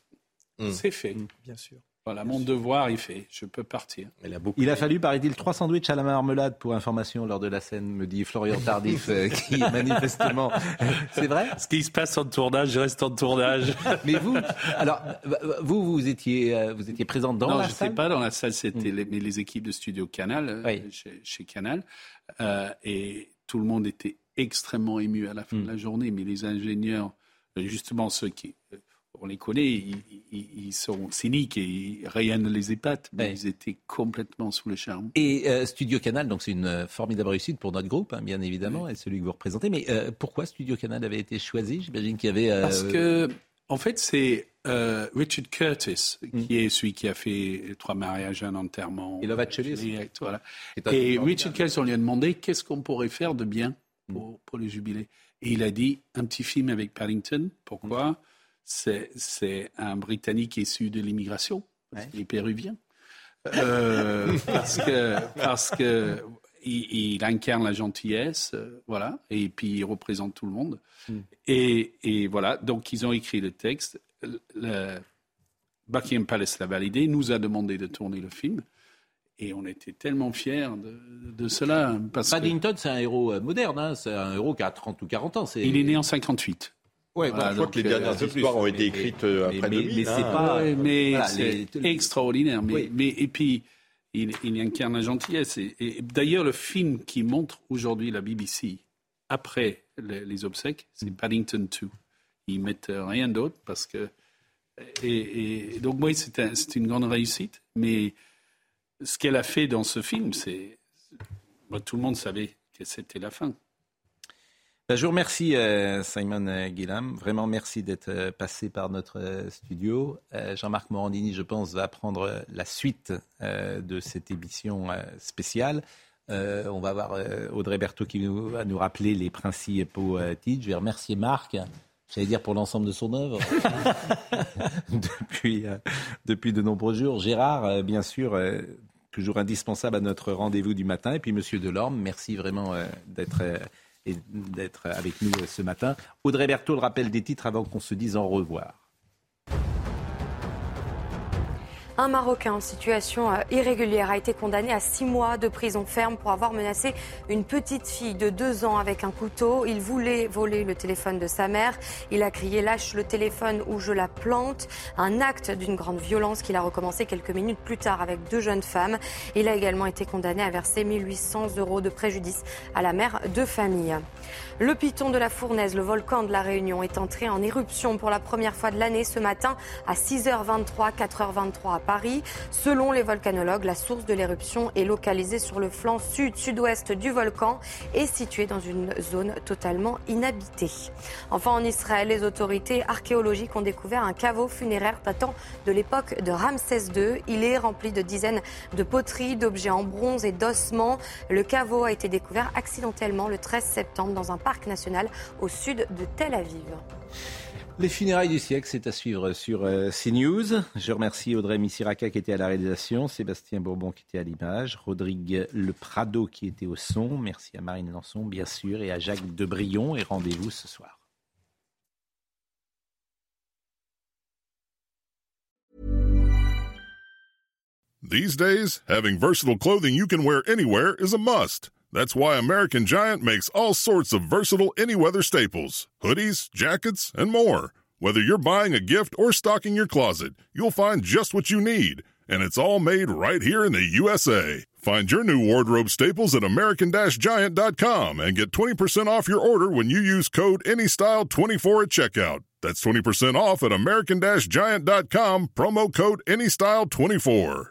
Mm. c'est fait. Bien sûr. Voilà, mon devoir est fait. Je peux partir. Elle a beaucoup Il a fallu, paraît-il, trois sandwichs à la marmelade pour information lors de la scène, me dit Florian Tardif, euh, qui manifestement. C'est vrai Ce qui se passe en tournage, reste en tournage. Mais vous, alors, vous, vous étiez, euh, vous étiez présente dans non, la salle Non, pas dans la salle, c'était les, mais les équipes de Studio Canal, oui. chez, chez, Canal. Euh, et tout le monde était extrêmement ému à la fin Mm. de la journée. Mais les ingénieurs, justement ceux qui on les connaît, ils, ils, ils, sont cyniques et rien ne les épate, mais ouais. ils étaient complètement sous le charme. Et euh, Studio Canal, donc c'est une formidable réussite pour notre groupe, hein, bien évidemment, oui. et celui que vous représentez. Mais euh, pourquoi Studio Canal avait été choisi? J'imagine qu'il y avait. euh, Parce que, en fait, c'est euh, Richard Curtis Mm. qui est celui qui a fait trois mariages, un enterrement. Et aussi. Voilà. Et Richard Curtis, on lui a demandé qu'est-ce qu'on pourrait faire de bien pour, pour le jubilé. Et il a dit un petit film avec Paddington. Pourquoi? C'est un Britannique issu de l'immigration, ouais. il est péruvien. Euh, parce que, parce que il, il, incarne la gentillesse, euh, voilà, et puis il représente tout le monde. Mm. Et, et, voilà, donc ils ont écrit le texte. Le, Buckingham Palace l'a validé, nous a demandé de tourner le film. Et on était tellement fiers de, de cela. Parce Paddington, que... c'est un héros moderne, hein, c'est un héros qui a 30 ou 40 ans. Il est né en 58. Ouais, voilà, je crois que les dernières euh, histoires ont été écrites mais, après mais, 2000. Mais hein. c'est pas. Ouais, mais voilà, c'est les... extraordinaire. Mais, oui. mais, et puis, il, il incarne la gentillesse. Et, et d'ailleurs, le film qui montre aujourd'hui la BBC, après les, les obsèques, c'est Paddington 2. Ils mettent rien d'autre parce que. Et, et donc, oui, c'est un, une grande réussite. Mais ce qu'elle a fait dans ce film, c'est. Tout le monde savait que c'était la fin. Ben, je vous remercie, euh, Simon Guillam. Vraiment, merci d'être euh, passé par notre euh, studio. Jean-Marc Morandini, je pense, va prendre la suite de cette émission spéciale. on va voir Audrey Berthaud qui va nous rappeler les principaux titres. Je vais remercier Marc. J'allais dire pour l'ensemble de son œuvre, depuis, depuis de nombreux jours. Gérard, bien sûr, toujours indispensable à notre rendez-vous du matin. Et puis, Monsieur Delorme, merci vraiment d'être et d'être avec nous ce matin. Audrey Berthaud, le rappel des titres avant qu'on se dise au revoir. Un Marocain en situation irrégulière a été condamné à six mois de prison ferme pour avoir menacé une petite fille de deux ans avec un couteau. Il voulait voler le téléphone de sa mère. Il a crié lâche le téléphone ou je la plante. Un acte d'une grande violence qu'il a recommencé quelques minutes plus tard avec deux jeunes femmes. Il a également été condamné à verser 1800 euros de préjudice à la mère de famille. Le piton de la Fournaise, le volcan de la Réunion, est entré en éruption pour la première fois de l'année ce matin à 6h23, 4h23 à Paris. Selon les volcanologues, la source de l'éruption est localisée sur le flanc sud-sud-ouest du volcan et située dans une zone totalement inhabitée. Enfin, en Israël, les autorités archéologiques ont découvert un caveau funéraire datant de l'époque de Ramsès II. Il est rempli de dizaines de poteries, d'objets en bronze et d'ossements. Le caveau a été découvert accidentellement le 13 septembre dans un parc national au sud de Tel Aviv. Les funérailles du siècle, c'est à suivre sur euh, CNews. Je remercie Audrey Missiraka qui était à la réalisation, Sébastien Bourbon qui était à l'image, Rodrigue Le Prado qui était au son. Merci à Marine Lançon, bien sûr, et à Jacques Debrion. Et rendez-vous ce soir. These days, having versatile clothing you can wear anywhere is a must. That's why American Giant makes all sorts of versatile any weather staples hoodies, jackets, and more. Whether you're buying a gift or stocking your closet, you'll find just what you need. And it's all made right here in the USA. Find your new wardrobe staples at American Giant.com and get 20% off your order when you use code ANYSTYLE24 at checkout. That's 20% off at American Giant.com, promo code ANYSTYLE24.